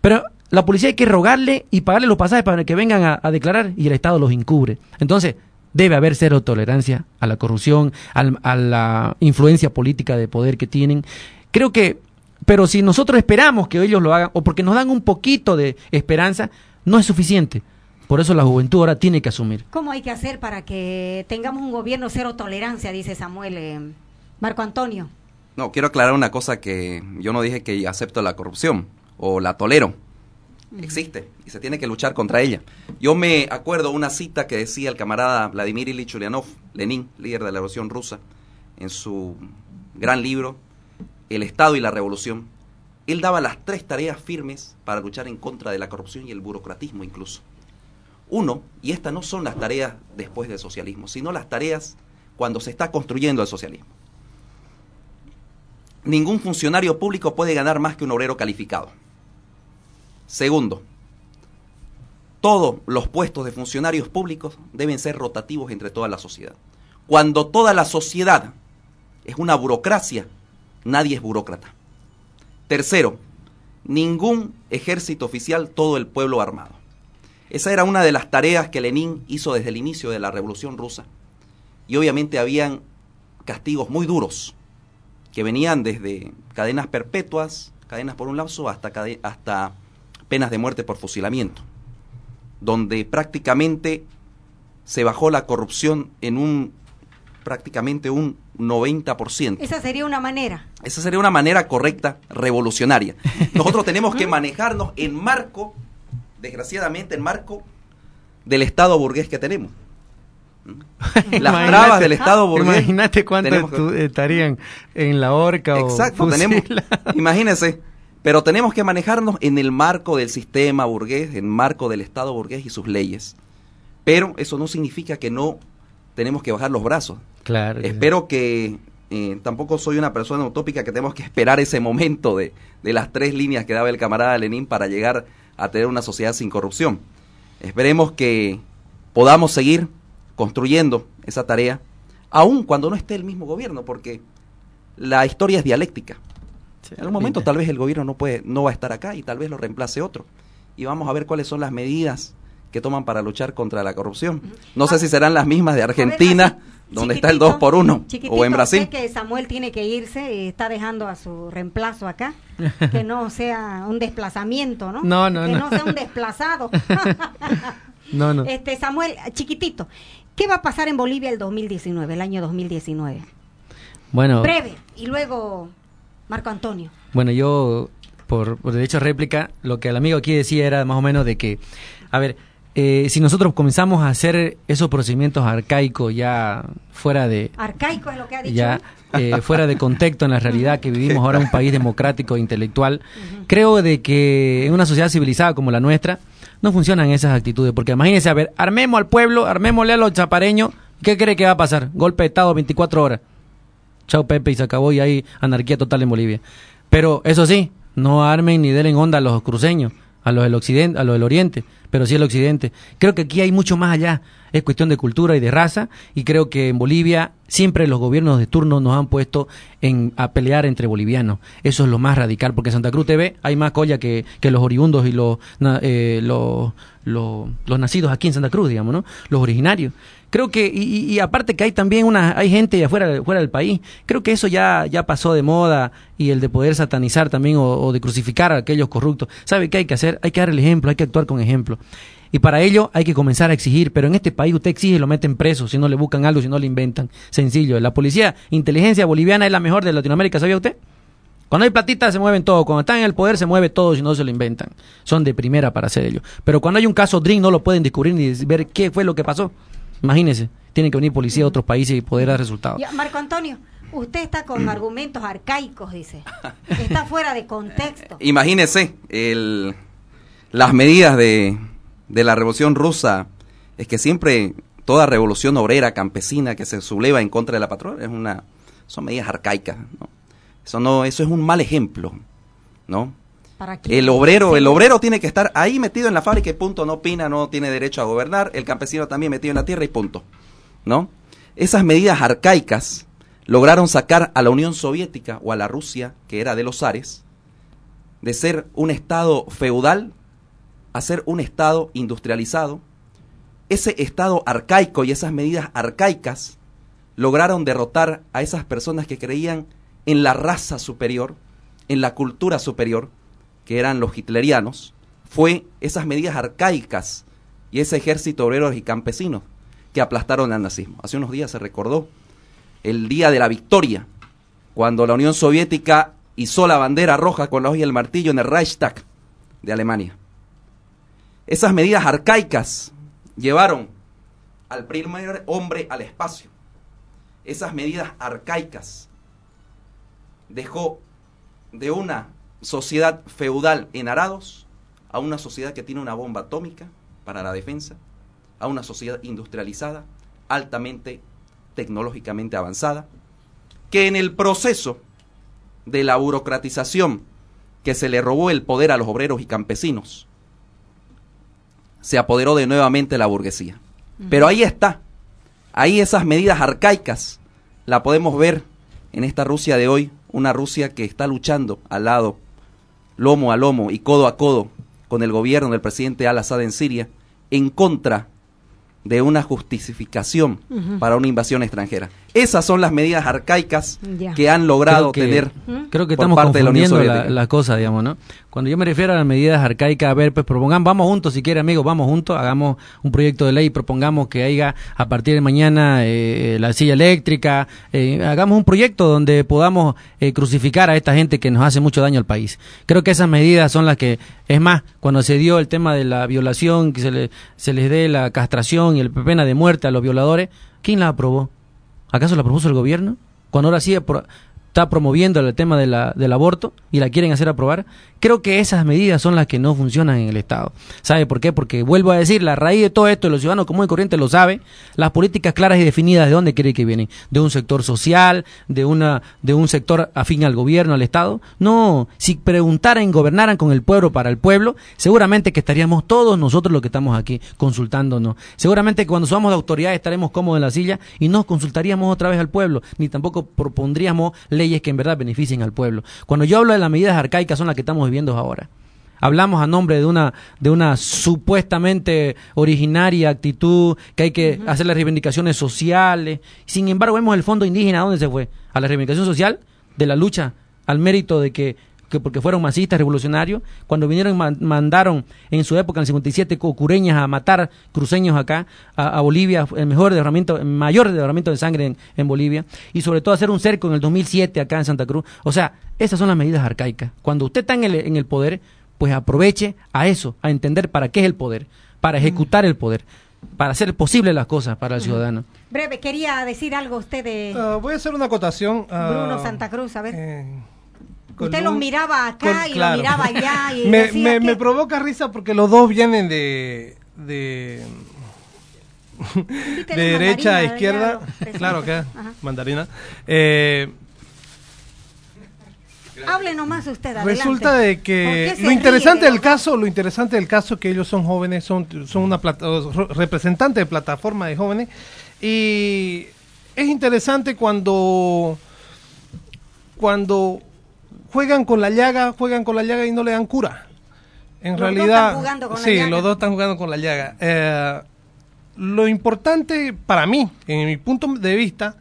Pero la policía hay que rogarle y pagarle los pasajes para que vengan a, declarar y el Estado los encubre. Entonces, debe haber cero tolerancia a la corrupción, a la influencia política de poder que tienen. Creo que, pero si nosotros esperamos que ellos lo hagan, o porque nos dan un poquito de esperanza, no es suficiente. Por eso la juventud ahora tiene que asumir. ¿Cómo hay que hacer para que tengamos un gobierno cero tolerancia, dice Samuel eh, Marco Antonio? No, quiero aclarar una cosa que yo no dije que acepto la corrupción o la tolero. Existe y se tiene que luchar contra ella. Yo me acuerdo una cita que decía el camarada Vladimir Ilyich Ulyanov, Lenin, líder de la Revolución Rusa, en su gran libro El Estado y la Revolución. Él daba las tres tareas firmes para luchar en contra de la corrupción y el burocratismo incluso. Uno, y estas no son las tareas después del socialismo, sino las tareas cuando se está construyendo el socialismo. Ningún funcionario público puede ganar más que un obrero calificado. Segundo, todos los puestos de funcionarios públicos deben ser rotativos entre toda la sociedad. Cuando toda la sociedad es una burocracia, nadie es burócrata. Tercero, ningún ejército oficial, todo el pueblo armado. Esa era una de las tareas que Lenin hizo desde el inicio de la Revolución Rusa. Y obviamente habían castigos muy duros, que venían desde cadenas perpetuas, cadenas por un lapso, hasta, hasta penas de muerte por fusilamiento, donde prácticamente se bajó la corrupción en un prácticamente un 90%. Esa sería una manera. Esa sería una manera correcta, revolucionaria. Nosotros tenemos que manejarnos en marco, desgraciadamente, en marco del Estado burgués que tenemos. Las trabas del Estado burgués. Imagínate cuántos estarían en la horca Exacto, o tenemos, imagínese, pero tenemos que manejarnos en el marco del sistema burgués, en el marco del Estado burgués y sus leyes. Pero eso no significa que no tenemos que bajar los brazos. Claro. Espero que eh, tampoco soy una persona utópica que tenemos que esperar ese momento de, de las tres líneas que daba el camarada Lenin para llegar a tener una sociedad sin corrupción. Esperemos que podamos seguir construyendo esa tarea, aun cuando no esté el mismo gobierno, porque la historia es dialéctica en algún momento tal vez el gobierno no puede, no va a estar acá y tal vez lo reemplace otro. Y vamos a ver cuáles son las medidas que toman para luchar contra la corrupción. No sé ah, si serán las mismas de Argentina, donde está el 2 por 1 o en Brasil. Sé que Samuel tiene que irse y está dejando a su reemplazo acá, que no sea un desplazamiento, ¿no? No, no, que no. sea un desplazado. no, no. Este Samuel, chiquitito, ¿qué va a pasar en Bolivia el 2019, el año 2019? Bueno, breve y luego Marco Antonio. Bueno, yo, por, derecho a réplica, lo que el amigo aquí decía era más o menos de que, a ver, eh, si nosotros comenzamos a hacer esos procedimientos arcaicos ya fuera de... Arcaico es lo que ha dicho. Ya eh, fuera de contexto en la realidad que vivimos ahora en un país democrático e intelectual, creo de que en una sociedad civilizada como la nuestra no funcionan esas actitudes, porque imagínense, a ver, armemos al pueblo, armémosle a los chapareños, ¿qué cree que va a pasar? Golpe de Estado 24 horas. Chao Pepe y se acabó y hay anarquía total en Bolivia. Pero eso sí, no armen ni den onda a los cruceños, a los del occidente, a los del oriente, pero sí al occidente. Creo que aquí hay mucho más allá. Es cuestión de cultura y de raza y creo que en Bolivia siempre los gobiernos de turno nos han puesto en, a pelear entre bolivianos. Eso es lo más radical, porque en Santa Cruz TV hay más colla que, que los oriundos y los, eh, los, los, los nacidos aquí en Santa Cruz, digamos, ¿no? Los originarios creo que y, aparte que hay también una hay gente afuera fuera del país creo que eso ya ya pasó de moda y el de poder satanizar también o, de crucificar a aquellos corruptos sabe qué hay que hacer hay que dar el ejemplo hay que actuar con ejemplo y para ello hay que comenzar a exigir pero en este país usted exige y lo meten preso si no le buscan algo si no le inventan sencillo la policía inteligencia boliviana es la mejor de Latinoamérica sabía usted cuando hay platita se mueven todo, cuando están en el poder se mueve todo si no se lo inventan. Son de primera para hacer ello. Pero cuando hay un caso Dream no lo pueden descubrir ni ver qué fue lo que pasó. Imagínese, tienen que venir policía de otros países y poder dar resultados. Marco Antonio, usted está con argumentos arcaicos, dice. Está fuera de contexto. Imagínese, el, las medidas de, de la revolución rusa es que siempre toda revolución obrera campesina que se subleva en contra de la patrona es una son medidas arcaicas, ¿no? Eso no eso es un mal ejemplo, ¿no? El obrero, el obrero tiene que estar ahí metido en la fábrica y punto, no opina, no tiene derecho a gobernar, el campesino también metido en la tierra y punto. ¿No? Esas medidas arcaicas lograron sacar a la Unión Soviética o a la Rusia, que era de los zares, de ser un estado feudal a ser un estado industrializado. Ese estado arcaico y esas medidas arcaicas lograron derrotar a esas personas que creían en la raza superior, en la cultura superior, que eran los hitlerianos, fue esas medidas arcaicas y ese ejército obrero y campesinos que aplastaron al nazismo. Hace unos días se recordó el día de la victoria, cuando la Unión Soviética hizo la bandera roja con la hoja y el martillo en el Reichstag de Alemania. Esas medidas arcaicas llevaron al primer hombre al espacio. Esas medidas arcaicas dejó de una sociedad feudal en arados a una sociedad que tiene una bomba atómica para la defensa, a una sociedad industrializada, altamente tecnológicamente avanzada, que en el proceso de la burocratización que se le robó el poder a los obreros y campesinos, se apoderó de nuevamente la burguesía. Pero ahí está, ahí esas medidas arcaicas la podemos ver en esta Rusia de hoy, una Rusia que está luchando al lado, lomo a lomo y codo a codo con el gobierno del presidente Al-Assad en Siria, en contra de una justificación para una invasión extranjera. Esas son las medidas arcaicas que han logrado tener creo que estamos parte confundiendo de la, la cosa, digamos, ¿no? Cuando yo me refiero a las medidas arcaicas, a ver, pues propongamos, vamos juntos, si quiere, amigos, vamos juntos, hagamos un proyecto de ley, propongamos que haya a partir de mañana eh, la silla eléctrica, eh, hagamos un proyecto donde podamos eh, crucificar a esta gente que nos hace mucho daño al país. Creo que esas medidas son las que, es más, cuando se dio el tema de la violación, que se, le, se les dé la castración y el pena de muerte a los violadores, ¿quién la aprobó? ¿Acaso la propuso el gobierno? Cuando ahora sí está promoviendo el tema de la, del aborto y la quieren hacer aprobar, creo que esas medidas son las que no funcionan en el Estado. ¿Sabe por qué? Porque vuelvo a decir, la raíz de todo esto, los ciudadanos común y corriente lo saben, las políticas claras y definidas de dónde cree que vienen, de un sector social, de una de un sector afín al gobierno, al Estado. No, si preguntaran, gobernaran con el pueblo para el pueblo, seguramente que estaríamos todos nosotros los que estamos aquí consultándonos. Seguramente que cuando somos de autoridad estaremos cómodos en la silla y no consultaríamos otra vez al pueblo, ni tampoco propondríamos leyes que en verdad beneficien al pueblo. Cuando yo hablo de las medidas arcaicas son las que estamos viviendo ahora. Hablamos a nombre de una, de una supuestamente originaria actitud, que hay que hacer las reivindicaciones sociales. Sin embargo, vemos el fondo indígena, ¿a dónde se fue? A la reivindicación social de la lucha, al mérito de que, que porque fueron masistas, revolucionarios, cuando vinieron mandaron en su época, en el 57, cureñas a matar cruceños acá, a, Bolivia, el mejor derramamiento, el mayor derramamiento de sangre en, en Bolivia, y sobre todo hacer un cerco en el 2007 acá en Santa Cruz. O sea, esas son las medidas arcaicas. Cuando usted está en el, en el poder, pues aproveche a eso, a entender para qué es el poder, para ejecutar el poder, para hacer posible las cosas para el ciudadano. Breve, quería decir algo usted de... Ah, voy a hacer una acotación. Bruno Santa Cruz, a ver. Eh, usted lo miraba acá y lo miraba allá. Y me, me, provoca risa porque los dos vienen de... de de derecha a izquierda, claro que mandarina. Eh, Hable nomás usted. Resulta de que lo interesante del caso, lo interesante del caso es que ellos son jóvenes, son, son una representante de plataforma de jóvenes y es interesante cuando cuando juegan con la llaga, juegan con la llaga y no le dan cura. En realidad, sí, los dos están jugando con la llaga. Eh, lo importante para mí, en mi punto de vista,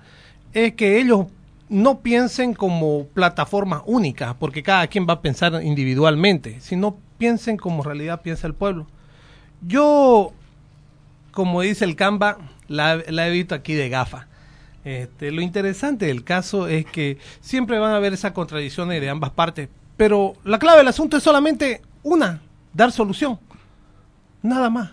es que ellos no piensen como plataformas únicas, porque cada quien va a pensar individualmente, sino piensen como realidad piensa el pueblo. Yo, como dice el Canva, la, he visto aquí de gafa. Este, lo interesante del caso es que siempre van a haber esas contradicciones de ambas partes, pero la clave del asunto es solamente una, dar solución, nada más.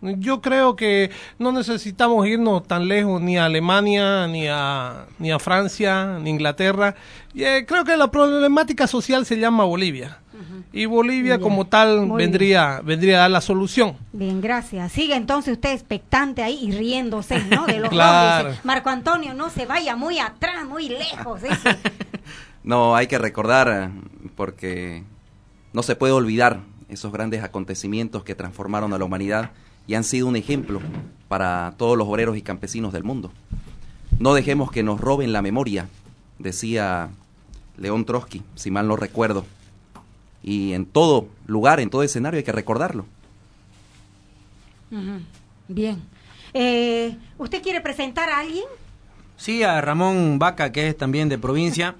Yo creo que no necesitamos irnos tan lejos ni a Alemania, ni a, ni a Francia, ni a Inglaterra. Y, eh, creo que la problemática social se llama Bolivia. Y Bolivia como tal vendría, vendría a dar la solución. Bien, gracias. Sigue entonces usted expectante ahí y riéndose, ¿no? De los claro. Marco Antonio, no se vaya muy atrás, muy lejos. no, hay que recordar, porque no se puede olvidar esos grandes acontecimientos que transformaron a la humanidad y han sido un ejemplo para todos los obreros y campesinos del mundo. No dejemos que nos roben la memoria, decía León Trotsky, si mal no recuerdo. Y en todo lugar, en todo escenario hay que recordarlo. Bien. Eh, ¿Usted quiere presentar a alguien? Sí, a Ramón Vaca, que es también de provincia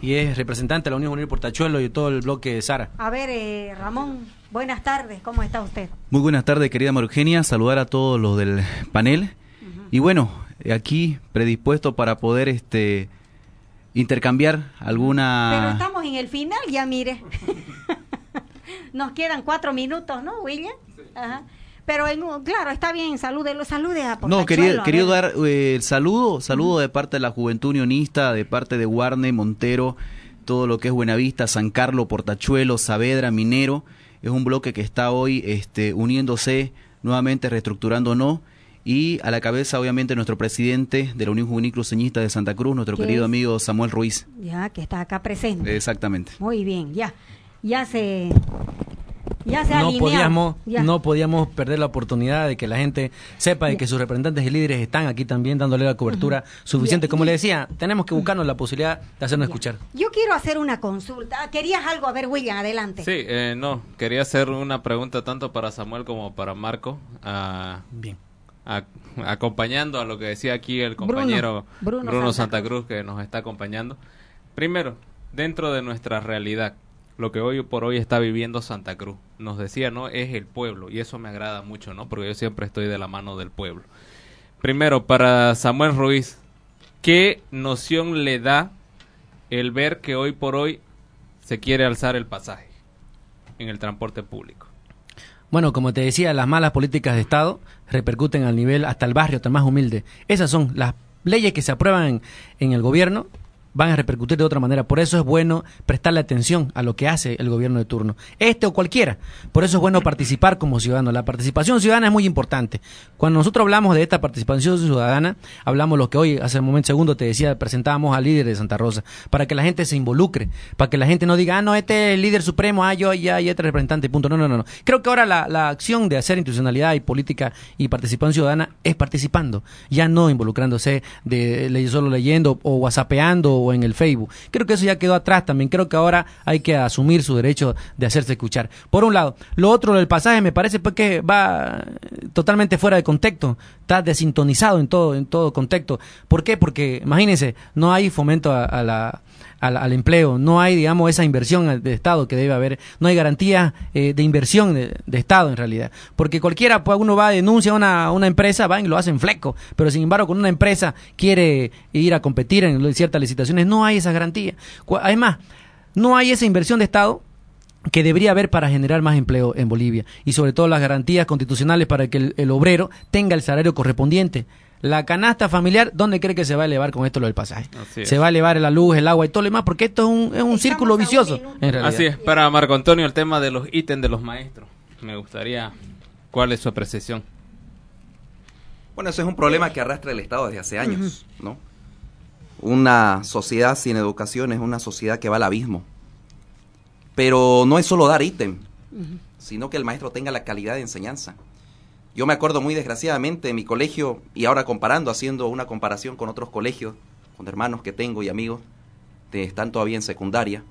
y es representante de la Unión Unida Portachuelo y todo el bloque de Sara. A ver, eh, Ramón, buenas tardes, ¿cómo está usted? Muy buenas tardes, querida Marugenia, saludar a todos los del panel. Y bueno, aquí predispuesto para poder este intercambiar alguna... Pero estamos en el final ya, mire. Nos quedan cuatro minutos, ¿no, William? Ajá. Pero en, claro, está bien, salude, salude a No, quería, quería dar eh, el saludo, saludo de parte de la Juventud Unionista, de parte de Guarne, Montero, todo lo que es Buenavista, San Carlos, Portachuelo, Saavedra, Minero. Es un bloque que está hoy este, uniéndose, nuevamente reestructurándonos. Y a la cabeza, obviamente, nuestro presidente de la Unión Juvenil Cruceñista de Santa Cruz, nuestro querido amigo Samuel Ruiz. Ya, que está acá presente. Exactamente. Muy bien, ya. Ya se ya se no podíamos no podíamos perder la oportunidad de que la gente sepa de que sus representantes y líderes están aquí también dándole la cobertura suficiente. Como le decía tenemos que buscarnos la posibilidad de hacernos escuchar. Yo quiero hacer una consulta. Querías algo a ver William adelante. Sí eh, no. Quería hacer una pregunta tanto para Samuel como para Marco. Ah, bien acompañando a lo que decía aquí el compañero Bruno, Santa Cruz que nos está acompañando primero dentro de nuestra realidad lo que hoy por hoy está viviendo Santa Cruz. Nos decía, ¿no? Es el pueblo y eso me agrada mucho, ¿no? Porque yo siempre estoy de la mano del pueblo. Primero, para Samuel Ruiz, ¿qué noción le da el ver que hoy por hoy se quiere alzar el pasaje en el transporte público? Bueno, como te decía, las malas políticas de Estado repercuten al nivel hasta el barrio, hasta más humilde. Esas son las leyes que se aprueban en el gobierno van a repercutir de otra manera. Por eso es bueno prestarle atención a lo que hace el gobierno de turno, este o cualquiera. Por eso es bueno participar como ciudadano. La participación ciudadana es muy importante. Cuando nosotros hablamos de esta participación ciudadana, hablamos lo que hoy, hace un momento segundo, te decía, presentábamos al líder de Santa Rosa, para que la gente se involucre, para que la gente no diga, ah, no, este es el líder supremo, ah, yo ya, y este representante, punto. No, no, no, no. Creo que ahora la, la acción de hacer institucionalidad y política y participación ciudadana es participando, ya no involucrándose de solo leyendo o whatsappeando en el Facebook. Creo que eso ya quedó atrás también. Creo que ahora hay que asumir su derecho de hacerse escuchar. Por un lado. Lo otro del pasaje me parece pues que va totalmente fuera de contexto. Está desintonizado en todo, en todo contexto. ¿Por qué? Porque, imagínense, no hay fomento a la al, empleo, no hay, digamos, esa inversión de Estado que debe haber, no hay garantía eh, de inversión de, Estado en realidad, porque cualquiera, pues uno va, denuncia a una, una empresa, va y lo hacen fleco, pero sin embargo, cuando una empresa quiere ir a competir en ciertas licitaciones, no hay esa garantía. Además, no hay esa inversión de Estado que debería haber para generar más empleo en Bolivia. Y sobre todo las garantías constitucionales para que el obrero tenga el salario correspondiente la canasta familiar, ¿dónde cree que se va a elevar con esto lo del pasaje? Se va a elevar la luz, el agua y todo lo demás, porque esto es un, es un círculo vicioso. Así es, para Marco Antonio, el tema de los ítems de los maestros. Me gustaría, ¿cuál es su apreciación? Bueno, eso es un problema que arrastra el Estado desde hace años, ¿no? Una sociedad sin educación es una sociedad que va al abismo. Pero no es solo dar ítem, sino que el maestro tenga la calidad de enseñanza. Yo me acuerdo muy desgraciadamente en mi colegio, y ahora comparando, haciendo una comparación con otros colegios, con hermanos que tengo y amigos que están todavía en secundaria,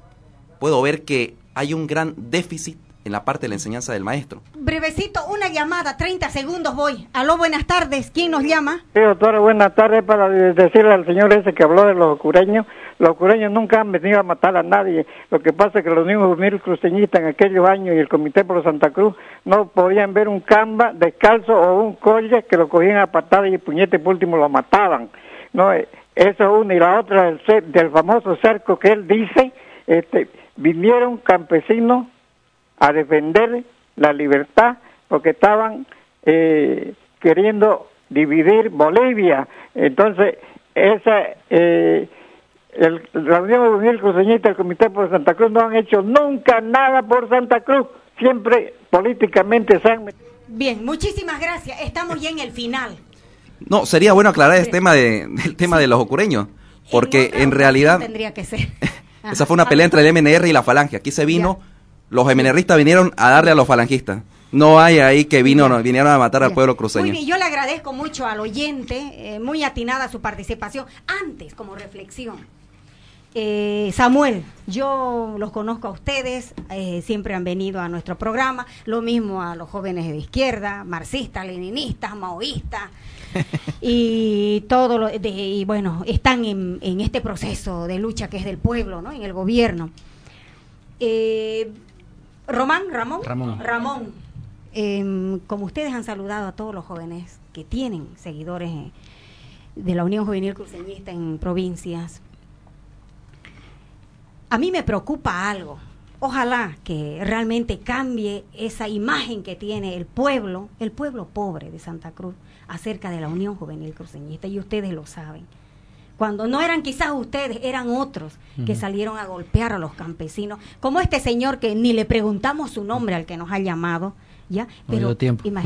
puedo ver que hay un gran déficit en la parte de la enseñanza del maestro. Brevecito, una llamada, 30 segundos voy. Aló, buenas tardes, ¿quién nos llama? Sí, doctora, buenas tardes para decirle al señor ese que habló de los cureños. Los cureños nunca han venido a matar a nadie. Lo que pasa es que los niños mil cruceñistas en aquellos años y el Comité por Santa Cruz no podían ver un camba descalzo o un colle que lo cogían a patadas y puñete por último lo mataban. No, eso es una. Y la otra del, del famoso cerco que él dice, este, vinieron campesinos a defender la libertad porque estaban eh, queriendo dividir Bolivia. Entonces, esa, eh, el, la Unión Unida Cruceñista el Comité por Santa Cruz no han hecho nunca nada por Santa Cruz. Siempre políticamente se han Bien, muchísimas gracias. Estamos ya en el final. No, sería bueno aclarar el tema de, el tema de los ocureños, porque en, realidad tendría que ser. esa fue una pelea entre el MNR y la Falange. Aquí se vino los MNRistas vinieron a darle a los falangistas. No hay ahí que vino, vinieron a matar al pueblo cruceño. Muy bien, yo le agradezco mucho al oyente, eh, muy atinada su participación. Antes, como reflexión, eh, Samuel, yo los conozco a ustedes, eh, siempre han venido a nuestro programa, lo mismo a los jóvenes de izquierda, marxistas, leninistas, maoístas, y todo lo de, y bueno, están en, en, este proceso de lucha que es del pueblo, ¿no? En el gobierno. Eh, Román, Ramón. Ramón. Ramón. Em, como ustedes han saludado a todos los jóvenes que tienen seguidores de la Unión Juvenil Cruceñista en provincias, a mí me preocupa algo. Ojalá que realmente cambie esa imagen que tiene el pueblo, el pueblo pobre de Santa Cruz, acerca de la Unión Juvenil Cruceñista, y ustedes lo saben. Cuando no eran quizás ustedes, eran otros que salieron a golpear a los campesinos, como este señor que ni le preguntamos su nombre al que nos ha llamado, ¿ya? Pero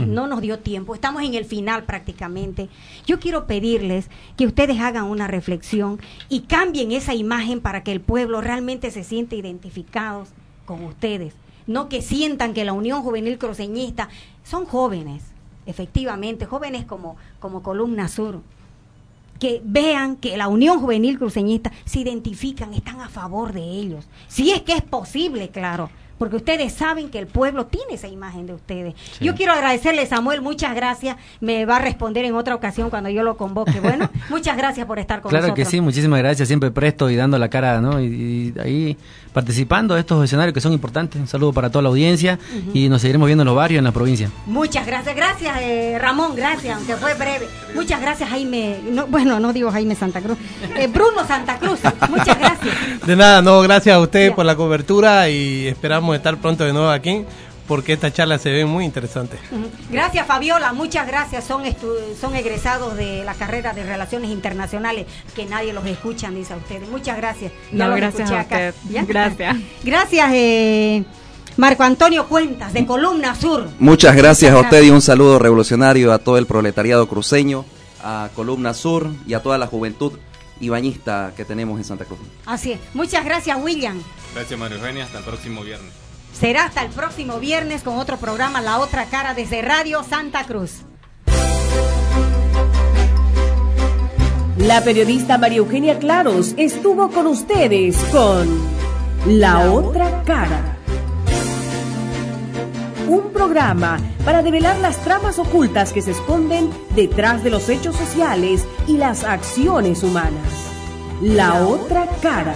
no nos dio tiempo, estamos en el final prácticamente. Yo quiero pedirles que ustedes hagan una reflexión y cambien esa imagen para que el pueblo realmente se siente identificados con ustedes, no que sientan que la Unión Juvenil Cruceñista son jóvenes, efectivamente, jóvenes como, como Columna Sur, que vean que la Unión Juvenil Cruceñista se identifican, están a favor de ellos. Si es que es posible, claro, porque ustedes saben que el pueblo tiene esa imagen de ustedes. Yo quiero agradecerle, Samuel, muchas gracias. Me va a responder en otra ocasión cuando yo lo convoque. Bueno, muchas gracias por estar con nosotros. Claro que sí, muchísimas gracias, siempre presto y dando la cara, ¿no? Y, ahí participando de estos escenarios que son importantes. Un saludo para toda la audiencia y nos seguiremos viendo en los barrios, en la provincia. Muchas gracias, gracias eh, Ramón, gracias, aunque fue breve. Muchas gracias Jaime, bueno, no digo Jaime Santa Cruz, eh, Bruno Santa Cruz, muchas gracias. De nada, no, gracias a ustedes por la cobertura y esperamos estar pronto de nuevo aquí porque esta charla se ve muy interesante. Gracias Fabiola, muchas gracias. Son, son egresados de la carrera de Relaciones Internacionales, que nadie los escucha, dice a ustedes. Muchas gracias. Ya gracias a usted. Gracias. Gracias, eh, Marco Antonio Cuentas, de Columna Sur. Muchas gracias a usted y un saludo revolucionario a todo el proletariado cruceño, a Columna Sur y a toda la juventud ibañista que tenemos en Santa Cruz. Así es. Muchas gracias, William. Gracias, María Eugenia. Hasta el próximo viernes. Será hasta el próximo viernes con otro programa La Otra Cara desde Radio Santa Cruz. La periodista María Eugenia Claros estuvo con ustedes con La Otra Cara. Un programa para develar las tramas ocultas que se esconden detrás de los hechos sociales y las acciones humanas. La Otra Cara.